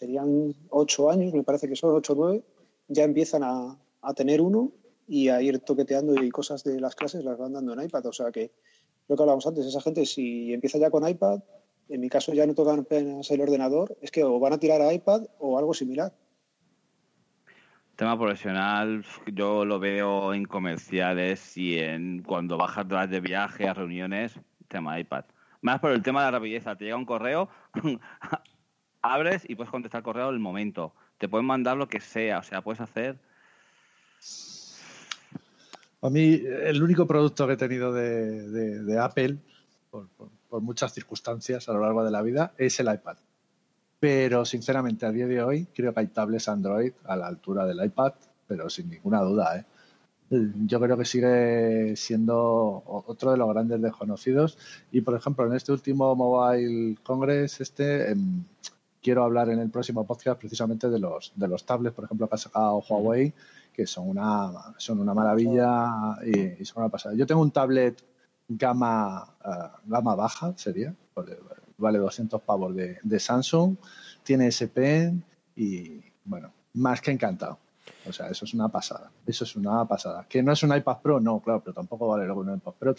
serían ocho años, me parece que son ocho o nueve, ya empiezan a, a tener uno y a ir toqueteando y cosas de las clases las van dando en iPad. O sea que lo que hablábamos antes, esa gente si empieza ya con iPad, en mi caso ya no tocan apenas el ordenador, es que o van a tirar a iPad o algo similar. Tema profesional, yo lo veo en comerciales y en cuando bajas de viaje a reuniones, tema iPad. Más por el tema de la rapidez. Te llega un correo, abres y puedes contestar el correo en el momento. Te pueden mandar lo que sea, o sea, puedes hacer. A mí, el único producto que he tenido de, Apple, por, muchas circunstancias a lo largo de la vida, es el iPad. Pero, sinceramente, a día de hoy, creo que hay tablets Android a la altura del iPad, pero sin ninguna duda. ¿eh? Yo creo que sigue siendo otro de los grandes desconocidos. Y, por ejemplo, en este último Mobile Congress, este, em, quiero hablar en el próximo podcast precisamente de los, de los tablets, por ejemplo, que ha sacado Huawei que son una, son una maravilla y, son una pasada. Yo tengo un tablet gama, eh, gama baja, sería, vale 200 pavos de, de Samsung, tiene pen y, bueno, más que encantado. O sea, eso es una pasada. Eso es una pasada. Que no es un iPad Pro, no, claro, pero tampoco vale lo que un iPad Pro.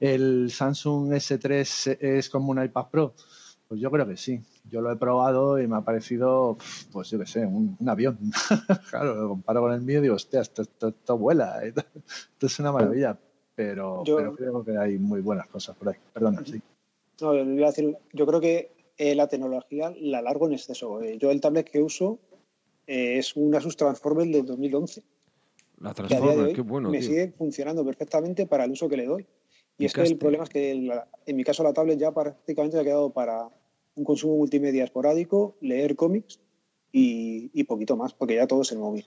El Samsung S3 es como un iPad Pro. Pues yo creo que sí. Yo lo he probado y me ha parecido, pues yo qué sé, un, avión. claro, lo comparo con el mío y digo, hostia, esto, vuela. Esto es una maravilla. Pero, yo, creo que hay muy buenas cosas por ahí. Perdona, sí. No, voy a decir, yo creo que eh, la tecnología la largo en exceso. Eh, yo el tablet que uso eh, es un Asus Transformer del 2011. La Transformer, qué bueno. Me sigue funcionando perfectamente para el uso que le doy. Y es que el problema es que en mi caso la tablet ya prácticamente ha quedado para un consumo multimedia esporádico, leer cómics y, poquito más, porque ya todo es el móvil.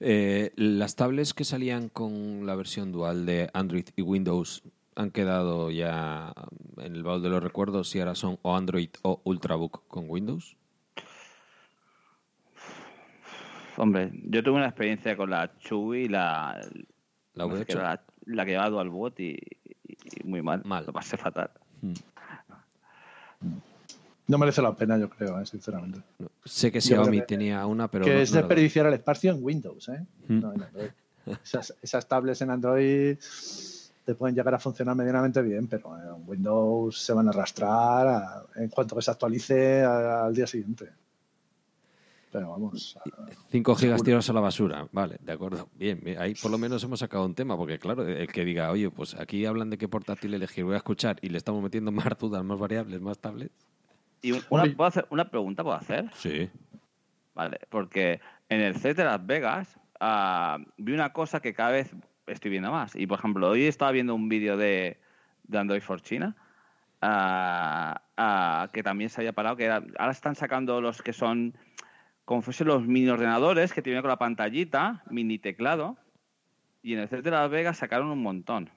Eh, las tablets que salían con la versión dual de Android y Windows han quedado ya en el baúl de los recuerdos si ahora son o Android o Ultrabook con Windows. Hombre, yo tuve una experiencia con la Chewy, la, la, la, la que llevaba DualBot y, y muy mal. mal. Lo pasé fatal. Mm. No merece la pena, yo creo, ¿eh? sinceramente. Sé que Xiaomi tenía una, pero. Que es desperdiciar el espacio en Windows, ¿eh? Mm. esas, tablets en Android te pueden llegar a funcionar medianamente bien, pero en Windows se van a arrastrar en cuanto que se actualice al día siguiente. Pero vamos. 5 gigas tiros a la basura. Vale, de acuerdo. Bien, ahí por lo menos hemos sacado un tema, porque claro, el que diga, oye, pues aquí hablan de qué portátil elegir, voy a escuchar y le estamos metiendo más dudas, más variables, más tablets. ¿Y una, ¿puedo hacer, una pregunta puedo hacer? Sí. Vale, porque en el set de Las Vegas ah, vi una cosa que cada vez estoy viendo más. Y por ejemplo, hoy estaba viendo un vídeo de, de Android for China. Ah, ah, que también se había parado, que ahora están sacando los que son como los mini ordenadores que tienen con la pantallita, mini teclado, y en el set de Las Vegas sacaron un montón,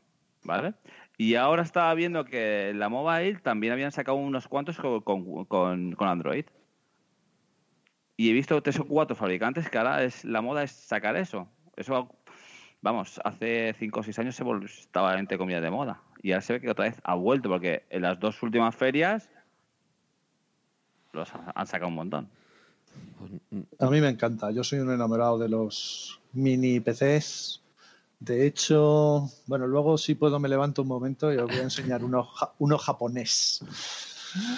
¿vale? Y ahora estaba viendo que en la mobile también habían sacado unos cuantos con, Android. Y he visto tres o cuatro fabricantes que ahora es, la moda es sacar eso. Eso, vamos, hace cinco o seis años se estaba entre comillas de moda. Y ahora se ve que otra vez ha vuelto, porque en las dos últimas ferias los han sacado un montón. A mí me encanta. Yo soy un enamorado de los mini PCs. De hecho, bueno, luego si puedo me levanto un momento y os voy a enseñar uno, uno japonés.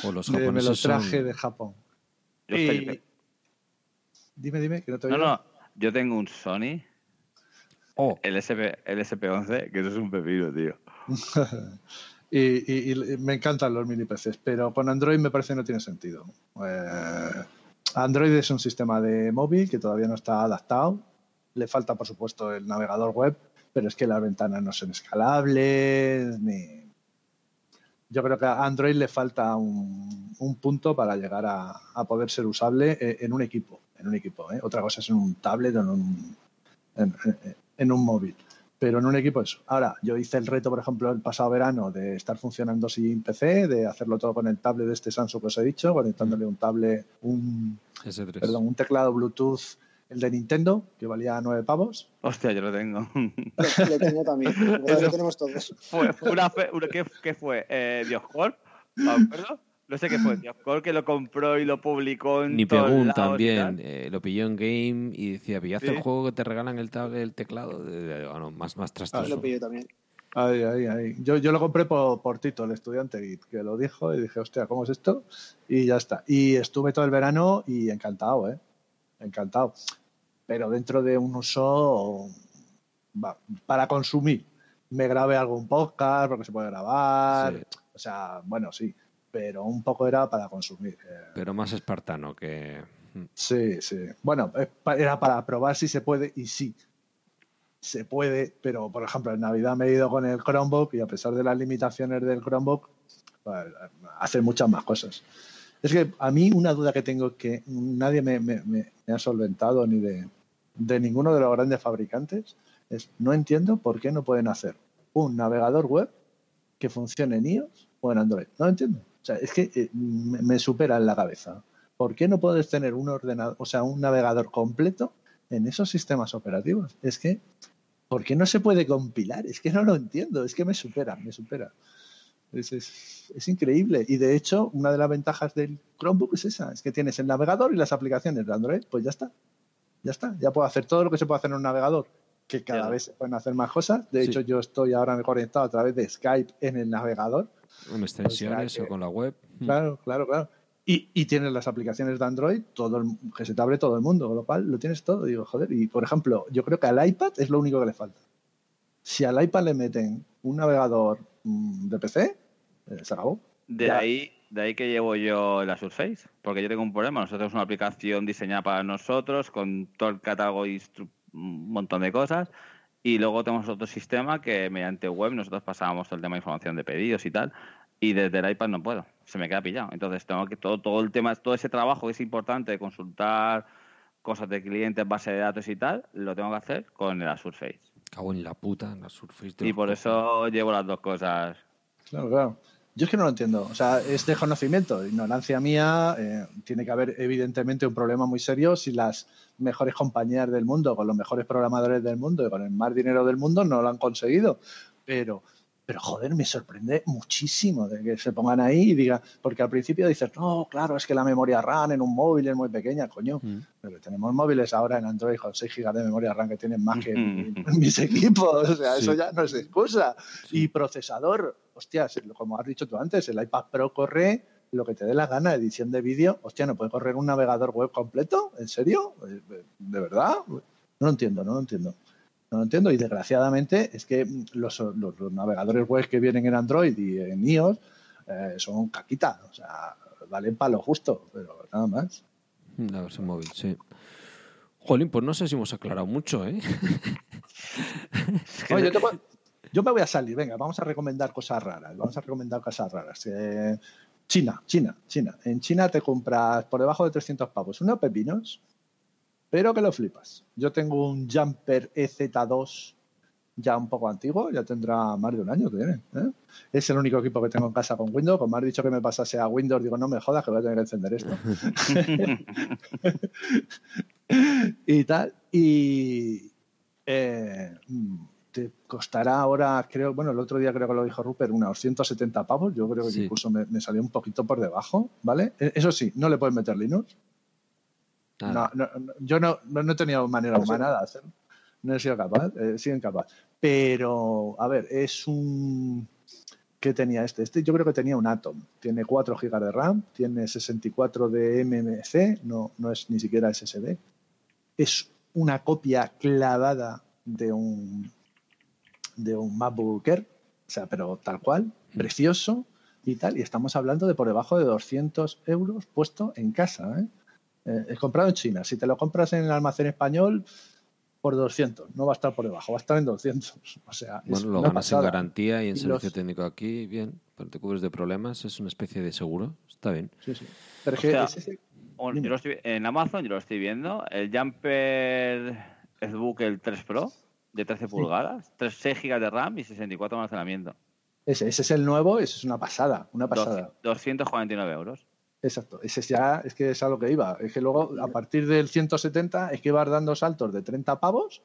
O los japoneses Me lo traje de Japón. Dime, dime, que no te No, no, yo tengo un Sony. Oh. El, SP, el SP11, que eso es un pepino, tío. y, me encantan los mini PCs, pero con Android me parece que no tiene sentido. Eh, Android es un sistema de móvil que todavía no está adaptado. Le falta, por supuesto, el navegador web, pero es que las ventanas no son escalables ni. Yo creo que a Android le falta un, punto para llegar a, poder ser usable eh, en un equipo. En un equipo. ¿eh? Otra cosa es en un tablet o en un, en un móvil pero en un equipo eso. Ahora, yo hice el reto, por ejemplo, el pasado verano de estar funcionando sin PC, de hacerlo todo con el tablet de este Samsung que os he dicho, conectándole un tablet, un, perdón, un teclado Bluetooth, el de Nintendo, que valía nueve pavos. Hostia, yo lo tengo. lo tengo también, lo tenemos todos. Fue, una ¿qué, fue? Eh, ¿Dioscorp? ¿Me acuerdo? No sé qué fue, tío. que lo compró y lo publicó en Ni Pegun también. Eh, lo pilló en game y decía, pillaste el juego que te regalan el, el teclado. Bueno, más, más trastos. Ah, lo pillé también. Ay, ay, ay. Yo, yo lo compré por, por Tito, el estudiante, que lo dijo y dije, hostia, ¿cómo es esto? Y ya está. Y estuve todo el verano y encantado, ¿eh? Encantado. Pero dentro de un uso para consumir. Me grabé algún podcast porque se puede grabar. O sea, bueno, sí pero un poco era para consumir. Eh. Pero más espartano que... Mm. Sí, sí. Bueno, era para probar si se puede y sí. Se puede, pero por ejemplo en Navidad me he ido con el Chromebook y a pesar de las limitaciones del Chromebook, pues, hace muchas más cosas. Es que a mí una duda que tengo que nadie me, ha solventado ni de, de ninguno de los grandes fabricantes es no entiendo por qué no pueden hacer un navegador web que funcione en iOS o en Android. No lo entiendo. O sea, es que eh, me, supera en la cabeza. ¿Por qué no puedes tener un ordenador, o sea, un navegador completo en esos sistemas operativos? Es que, ¿por qué no se puede compilar? Es que no lo entiendo, es que me supera, me supera. Es, es, increíble. Y de hecho, una de las ventajas del Chromebook es esa, es que tienes el navegador y las aplicaciones de Android, pues ya está. Ya está, ya puedo hacer todo lo que se puede hacer en un navegador, que cada vez se pueden hacer más cosas. De hecho, yo estoy ahora conectado a través de Skype en el navegador con extensiones o, con la web. Hmm. Claro, claro, claro. Y, y, tienes las aplicaciones de Android, todo que se te abre todo el mundo, con lo cual lo tienes todo. Digo, joder, y por ejemplo, yo creo que al iPad es lo único que le falta. Si al iPad le meten un navegador mm, de PC, eh, se acabó. De ahí, de ahí que llevo yo la Surface, porque yo tengo un problema. Nosotros tenemos una aplicación diseñada para nosotros, con todo el catálogo y un montón de cosas. Y luego tenemos otro sistema que mediante web nosotros pasábamos todo el tema de información de pedidos y tal. Y desde el iPad no puedo, se me queda pillado. Entonces tengo que todo, todo el tema, todo ese trabajo que es importante de consultar cosas de clientes, base de datos y tal, lo tengo que hacer con el Surface. Cago en la puta, en la Surface. Y por eso llevo las dos cosas. Claro, claro. Yo es que no lo entiendo. O sea, es de conocimiento, ignorancia mía. Eh, tiene que haber, evidentemente, un problema muy serio si las mejores compañías del mundo, con los mejores programadores del mundo y con el más dinero del mundo, no lo han conseguido. Pero pero joder, me sorprende muchísimo de que se pongan ahí y digan, porque al principio dices, no, claro, es que la memoria RAM en un móvil es muy pequeña, coño. Mm. Pero tenemos móviles ahora en Android con 6 GB de memoria RAM que tienen más que mis equipos, o sea, eso ya no es excusa. Y procesador, hostias, como has dicho tú antes, el iPad Pro corre lo que te dé la gana, edición de vídeo, hostia, ¿no puede correr un navegador web completo? ¿En serio? ¿De verdad? No lo entiendo, no lo entiendo. No lo entiendo y desgraciadamente es que los, navegadores web que vienen en Android y en iOS eh, son caquita, o sea, valen para lo justo, pero nada más. La versión móvil, sí. Jolín, pues no sé si hemos aclarado mucho, ¿eh? yo, me voy a salir, venga, vamos a recomendar cosas raras, vamos a recomendar cosas raras. Eh, China, China, China. En China te compras por debajo de 300 pavos unos pepinos pero que lo flipas. Yo tengo un Jumper EZ2 ya un poco antiguo, ya tendrá más de un año que viene. ¿eh? Es el único equipo que tengo en casa con Windows. Como has dicho que me pasase a Windows, digo, no me jodas que voy a tener que encender esto. y tal. Y eh, te costará ahora, creo, bueno, el otro día creo que lo dijo Rupert, unos 170 pavos. Yo creo que incluso me, me, salió un poquito por debajo, ¿vale? E, eso sí, no le puedes meter Linux. No, no, yo no, no, he tenido manera humana de hacerlo. No he sido capaz, he sido incapaz. Pero, a ver, es un... ¿Qué tenía este? Este yo creo que tenía un Atom. Tiene 4 GB de RAM, tiene 64 de MMC, no, no es ni siquiera SSD. Es una copia clavada de un, de un MacBook Air, o sea, pero tal cual, mm. precioso y tal. Y estamos hablando de por debajo de 200 euros puesto en casa. ¿eh? Eh, es comprado en China. Si te lo compras en el almacén español, por 200, no va a estar por debajo, va a estar en 200. O sea, bueno, lo ganas en garantía y en servicio técnico aquí, bien, pero te cubres de problemas, es una especie de seguro, está bien. Sí, sí. Pero es en Amazon yo lo estoy viendo, el Jumper Xbook el 3 Pro de 13 pulgadas, 6 GB de RAM y 64 de almacenamiento. Ese, ese es el nuevo, ese es una pasada, una pasada. 249 euros. Exacto, ese ya es que es a lo que iba. Es que luego, a partir del 170, es que vas dando saltos de 30 pavos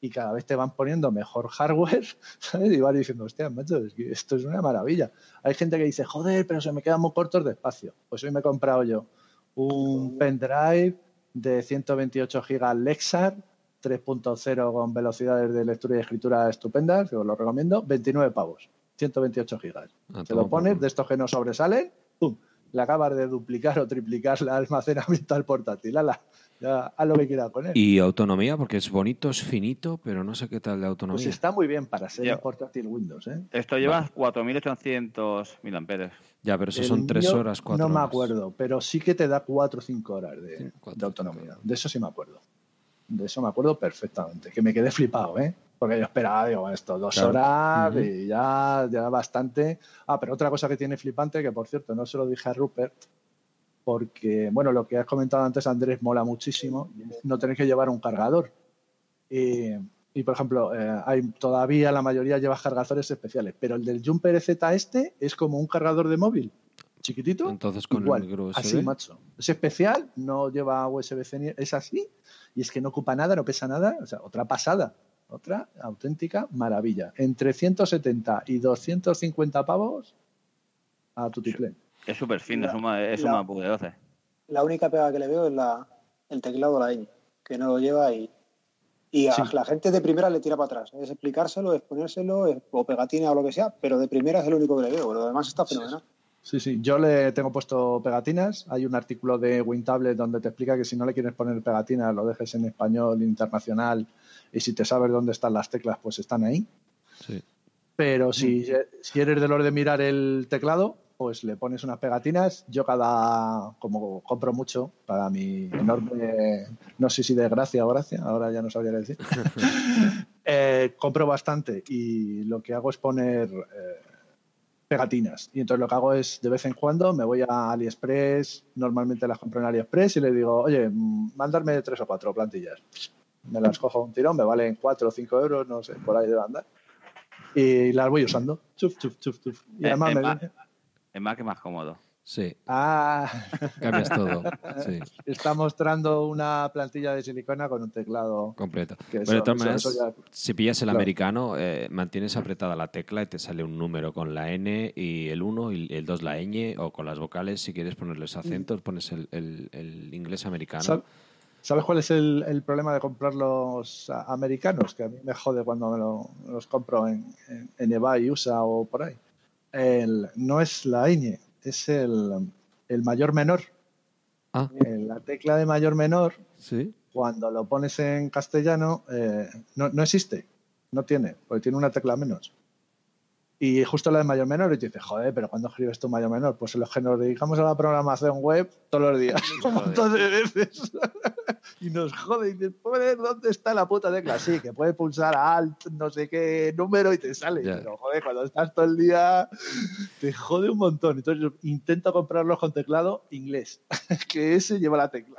y cada vez te van poniendo mejor hardware, ¿sabes? Y vas diciendo, hostia, macho, esto es una maravilla. Hay gente que dice, joder, pero se me quedan muy cortos de espacio. Pues hoy me he comprado yo un pendrive de 128 GB Lexar 3.0 con velocidades de lectura y escritura estupendas, que os lo recomiendo, 29 pavos, 128 gigas. Se lo pones, de estos que no sobresalen, ¡pum! Le acabas de duplicar o triplicar el almacenamiento al portátil. Ala, ya haz lo que quieras con él. Y autonomía, porque es bonito, es finito, pero no sé qué tal de autonomía. Pues está muy bien para ser un portátil Windows. ¿eh? Esto lleva 4.800 mAh. Ya, pero eso son 3 horas, 4 No me acuerdo, pero sí que te da 4 o 5 horas de, de autonomía. De eso sí me acuerdo. De eso me acuerdo perfectamente. Que me quedé flipado, ¿eh? Porque yo esperaba, digo, esto, dos horas y ya, ya bastante. Ah, pero otra cosa que tiene flipante, que por cierto no se lo dije a Rupert, porque, bueno, lo que has comentado antes, Andrés, mola muchísimo, no tener que llevar un cargador. Y, y por ejemplo, eh, hay todavía la mayoría lleva cargadores especiales, pero el del Jumper Z este es como un cargador de móvil chiquitito. Entonces con igual, el micro USB. Así, macho. Es especial, no lleva USB-C, es así, y es que no ocupa nada, no pesa nada, o sea, otra pasada, otra auténtica maravilla. Entre 170 y 250 pavos a tu tiple. Es súper fino, es un, es un MacBook de 12. La única pega que le veo es la, el teclado la ñ, que no lo lleva y, y a Sí. la gente de primera le tira para atrás. Es explicárselo, es ponérselo, es- o pegatina o lo que sea, pero de primera es el único que le veo. Lo demás está fenomenal. Sí, sí, yo le tengo puesto pegatinas. Hay un artículo de WinTablet donde te explica que si no le quieres poner pegatinas, lo dejes en español internacional y si te sabes dónde están las teclas, pues están ahí. Sí. Pero si, si eres de los de mirar el teclado, pues le pones unas pegatinas. Yo cada, como compro mucho, para mi enorme, no sé si de gracia o gracia, ahora ya no sabría decir, eh, compro bastante y lo que hago es poner eh, pegatinas. Y entonces lo que hago es, de vez en cuando, me voy a AliExpress, normalmente las compro en AliExpress y le digo, oye, mandarme tres o cuatro plantillas. Me las cojo un tirón, me valen cuatro o cinco euros, no sé, por ahí debe andar. Y las voy usando. Chuf, chuf, chuf, chuf. Y Eh, además me Mac, viene- en Mac es más cómodo. Sí, Ah, cambias todo. Sí, está mostrando una plantilla de silicona con un teclado. completo. Bueno, de todas maneras, ya- si pillas el Claro. americano, eh, mantienes apretada la tecla y te sale un número con la N y el 1 y el 2 la ñ, o con las vocales, si quieres ponerles acentos, pones el, el- el inglés americano. ¿Sab- ¿Sabes cuál es el, el problema de comprar los americanos? Que a mí me jode cuando me, lo- los compro en, en, en eBay, USA o por ahí. El, no es la ñ, es el, el mayor menor. Ah, La tecla de mayor menor, sí. cuando lo pones en castellano, eh, no, no existe. No tiene, porque tiene una tecla menos. Y justo la de mayor menor, y te dices, joder, pero ¿cuándo escribes tú mayor menor? Pues en los que nos dedicamos a la programación web todos los días, un montón de veces. y nos jode y dices, "Joder, ¿dónde está la puta tecla? Sí, que puedes pulsar alt, no sé qué número y te sale. Pero joder, cuando estás todo el día, te jode un montón. Entonces yo intento comprarlos con teclado inglés, que ese lleva la tecla.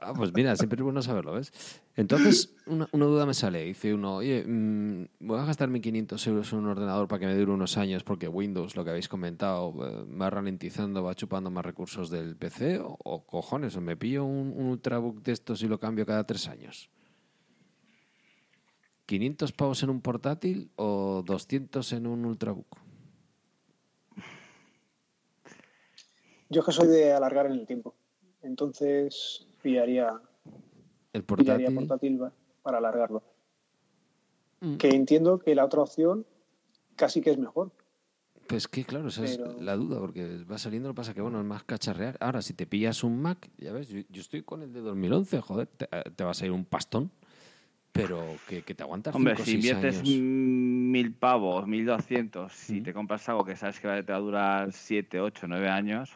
Ah, pues mira, siempre es bueno saberlo, ¿ves? Entonces, una, duda me sale. Dice uno, oye, mm, voy a gastar 1.500 euros en un ordenador para que me dure unos años porque Windows, lo que habéis comentado, eh, va ralentizando, va chupando más recursos del PC. O, o cojones, me pillo un, un Ultrabook de estos y lo cambio cada tres años. ¿500 pavos en un portátil o 200 en un Ultrabook? Yo es que soy de alargar en el tiempo. Entonces pillaría, El pillaría portátil. pa- para alargarlo. Mm. Que entiendo que la otra opción casi que es mejor. Pues que claro, esa es la duda, porque va saliendo, lo que pasa que bueno, es más cacharrear. Ahora, si te pillas un Mac, ya ves, yo, yo estoy con el de 2011, joder, te, eh, te vas a ir un pastón, pero que, que te aguantas Hombre, cinco si inviertes años. mil pavos, mil doscientos, si Mm. te compras algo que sabes que va- te va a durar siete, ocho, nueve años,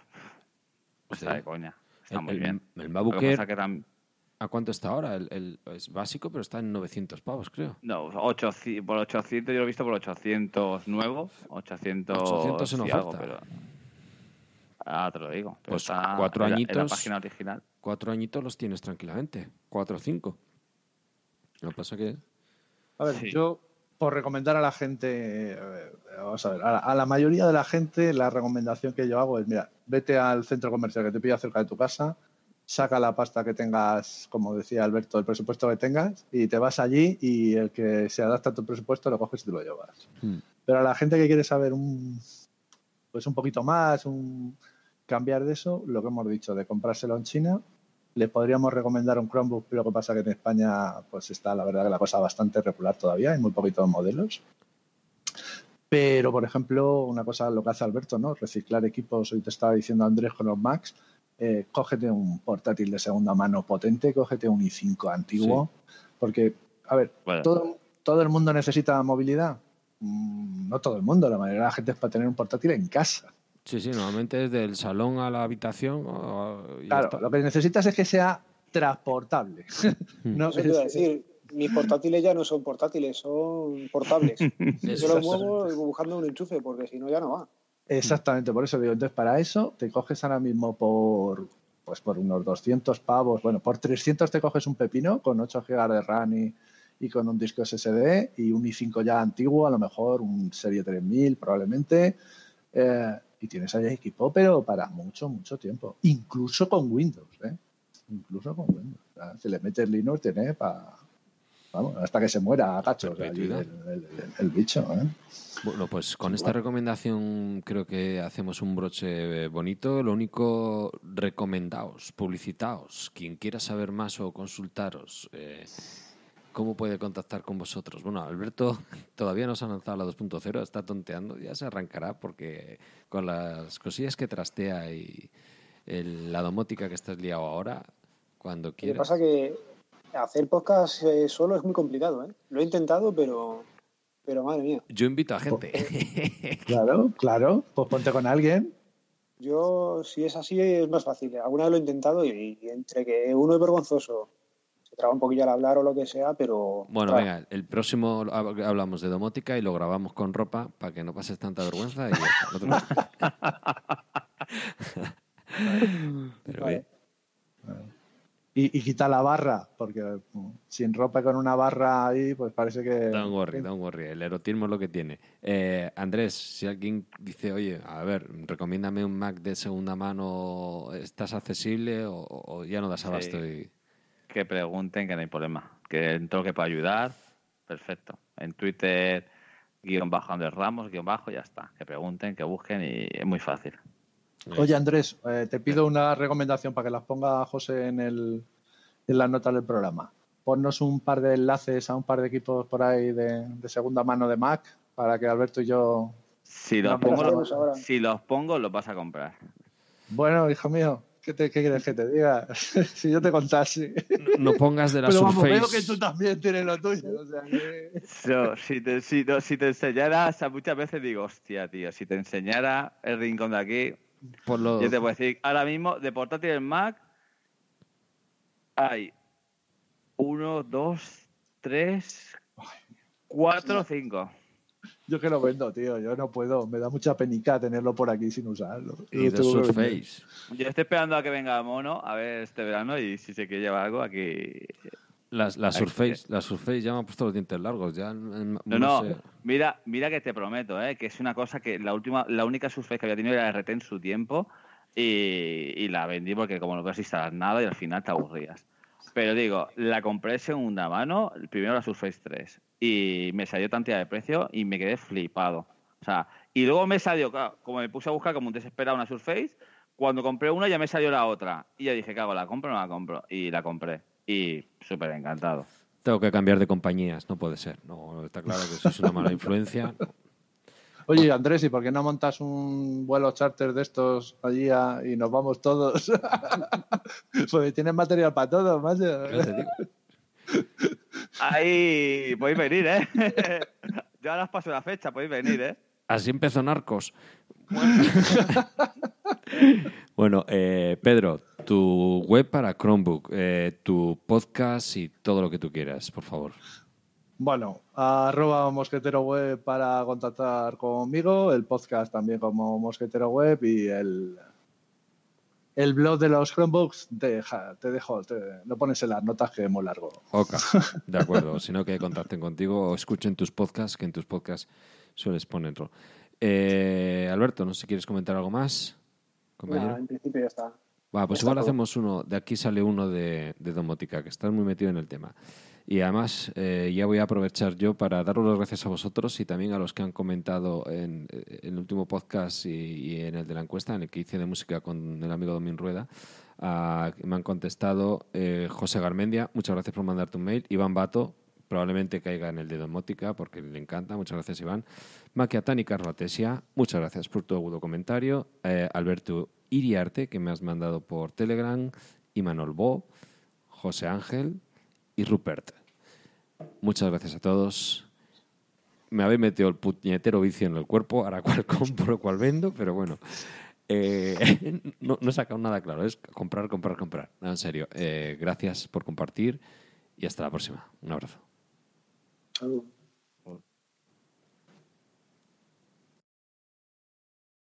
pues Sí. está de coña. Está El- muy el- bien. El Lo MacBook que Air, pasa que tam- ¿a cuánto está ahora? El, el- es básico, pero está en 900 pavos, creo. No, 800, por 800 yo lo he visto por 800 nuevo, 800, 800 en algo, oferta. pero... Ah, te lo digo. pero Pues está cuatro en la- En añitos. la página original. Cuatro añitos los tienes tranquilamente, cuatro o cinco. Lo que pasa que... A ver, Sí. yo por recomendar a la gente, eh, vamos a ver, a la, a la mayoría de la gente la recomendación que yo hago es, mira, vete al centro comercial que te pilla cerca de tu casa saca la pasta que tengas, como decía Alberto, el presupuesto que tengas, y te vas allí y el que se adapta a tu presupuesto lo coges y te lo llevas. Mm. Pero a la gente que quiere saber un, pues un poquito más, un, cambiar de eso, lo que hemos dicho, de comprárselo en China, le podríamos recomendar un Chromebook, pero lo que pasa que en España pues está la verdad que la cosa bastante regular todavía, hay muy poquitos modelos. Pero, por ejemplo, una cosa lo que hace Alberto, ¿no? Reciclar equipos, hoy te estaba diciendo Andrés con los Macs, eh, cógete un portátil de segunda mano potente, cógete un i5 antiguo, porque, a ver, Bueno. todo, todo el mundo necesita movilidad. Mm, No todo el mundo, la mayoría de la gente es para tener un portátil en casa. Sí, sí, normalmente es del salón a la habitación. o- y Claro, está. lo que necesitas es que sea transportable. no, a es- decir. Mis portátiles ya no son portátiles, son portables. Yo los muevo buscando un enchufe, porque si no ya no va. Exactamente, por eso digo. Entonces, para eso te coges ahora mismo por pues por unos 200 pavos. Bueno, por 300 te coges un pepino con 8 GB de RAM y, y con un disco SSD y un i5 ya antiguo, a lo mejor un Serie 3000 probablemente. eh, y tienes ahí equipo, pero para mucho, mucho tiempo. Incluso con Windows, ¿eh? Incluso con Windows. O sea, si le metes Linux, tiene para... Vamos, hasta que se muera, gachos, allí el, Perpetuidad. el- el- el bicho, ¿eh? Bueno, pues con esta recomendación creo que hacemos un broche bonito. Lo único, recomendaos, publicitaos. Quien quiera saber más o consultaros, eh, ¿cómo puede contactar con vosotros? Bueno, Alberto todavía no se ha lanzado la 2.0, está tonteando, ya se arrancará porque con las cosillas que trastea y el- la domótica que estás liado ahora, cuando Lo que quieras. pasa que hacer podcast eh, solo es muy complicado, ¿eh? Lo he intentado, pero, pero madre mía. Yo invito a gente. Claro, claro. Pues ponte con alguien. Yo, si es así, es más fácil. Alguna vez lo he intentado y, y entre que uno es vergonzoso, traba un poquillo al hablar o lo que sea, pero... Bueno, claro, venga, el próximo hab- hablamos de domótica y lo grabamos con ropa para que no pases tanta vergüenza y ya está. Pero Vale. bien. Y, y quita la barra, porque sin ropa y con una barra ahí, pues parece que. Don't worry, don't worry. El erotismo es lo que tiene. Eh, Andrés, si alguien dice, oye, a ver, recomiéndame un Mac de segunda mano, ¿estás accesible o, o ya no das Sí. abasto? Y... Que pregunten, que no hay problema. Que en todo lo que pueda ayudar, perfecto. En Twitter, guion bajo Andrés Ramos, guion bajo, ya está. Que pregunten, que busquen y es muy fácil. Oye, Andrés, eh, te pido una recomendación para que las ponga José en, el, en las notas del programa. Ponnos un par de enlaces a un par de equipos por ahí de, de segunda mano de Mac para que Alberto y yo. Si los, pongo, los- si los pongo, los vas a comprar. Bueno, hijo mío, ¿qué, te- qué quieres que te diga? si yo te contase. No pongas de la Pero vamos, Surface. veo que tú también tienes lo tuyo. o sea que- Yo, si, te, si, no, si te enseñara, o sea, muchas veces digo, hostia, tío, si te enseñara el rincón de aquí, por lo- yo te puedo decir, ahora mismo, de portátil en Mac, hay uno, dos, tres, cuatro, cinco. Yo que lo vendo, tío. Yo no puedo. Me da mucha penica tenerlo por aquí sin usarlo. y de. Surface. Yo estoy esperando a que venga Mono, a ver este verano, y si se quiere llevar algo, aquí La, Surface, la Surface ya me ha puesto los dientes largos. Ya no, No, no no, sé. mira, mira que te prometo, ¿eh? que es una cosa que la última, la única Surface que había tenido era RT en su tiempo y, y la vendí porque como no puedes instalar nada y al final te aburrías. Pero digo, la compré en segunda mano, primero la Surface 3 y me salió tantía de precio y me quedé flipado. O sea, y luego me salió, claro, como me puse a buscar como un desesperado una Surface, cuando compré una ya me salió la otra y ya dije, cago, ¿la compro o no la compro? Y la compré y súper encantado. Tengo que cambiar de compañías, no puede ser. No, está claro que eso es una mala influencia. Oye, Andrés, ¿y por qué no montas un vuelo charter de estos allí a- y nos vamos todos? Porque tienes material para todo, macho. Ahí podéis venir, ¿eh? Yo ahora os paso la fecha, podéis venir, ¿eh? Así empezó Narcos. Bueno, eh, Pedro, tu web para Chromebook, eh, tu podcast y todo lo que tú quieras, por favor. Bueno, arroba mosquetero web para contactar conmigo, el podcast también como mosquetero web y el, el blog de los Chromebooks deja, te dejo, te- lo pones en las notas que es muy largo. Ok, de acuerdo. Si no, que contacten contigo o escuchen tus podcasts, que en tus podcasts sueles ponerlo. Eh, Alberto, no sé si quieres comentar algo más, compañero. Nada, en principio ya está. pues igual hacemos uno, de aquí sale uno de, de domótica, que está muy metido en el tema. Y además, eh, ya voy a aprovechar yo para daros las gracias a vosotros y también a los que han comentado en, el último podcast y, en el de la encuesta, en el que hice de música con el amigo Domin Rueda. me han contestado eh, José Garmendia, muchas gracias por mandarte un mail. Iván Bato, probablemente caiga en el de domótica porque le encanta. Muchas gracias, Iván. Maquiatán y Carlatesia, muchas gracias por tu agudo comentario. Eh, Alberto Iriarte, que me has mandado por Telegram. Imanol Bo, José Ángel, y Rupert. Muchas gracias a todos. Me habéis metido el puñetero vicio en el cuerpo, ahora cual compro, cual vendo, pero bueno. Eh, no, he sacado nada claro, es comprar, comprar, comprar. en serio, eh, gracias por compartir y hasta la próxima. Un abrazo.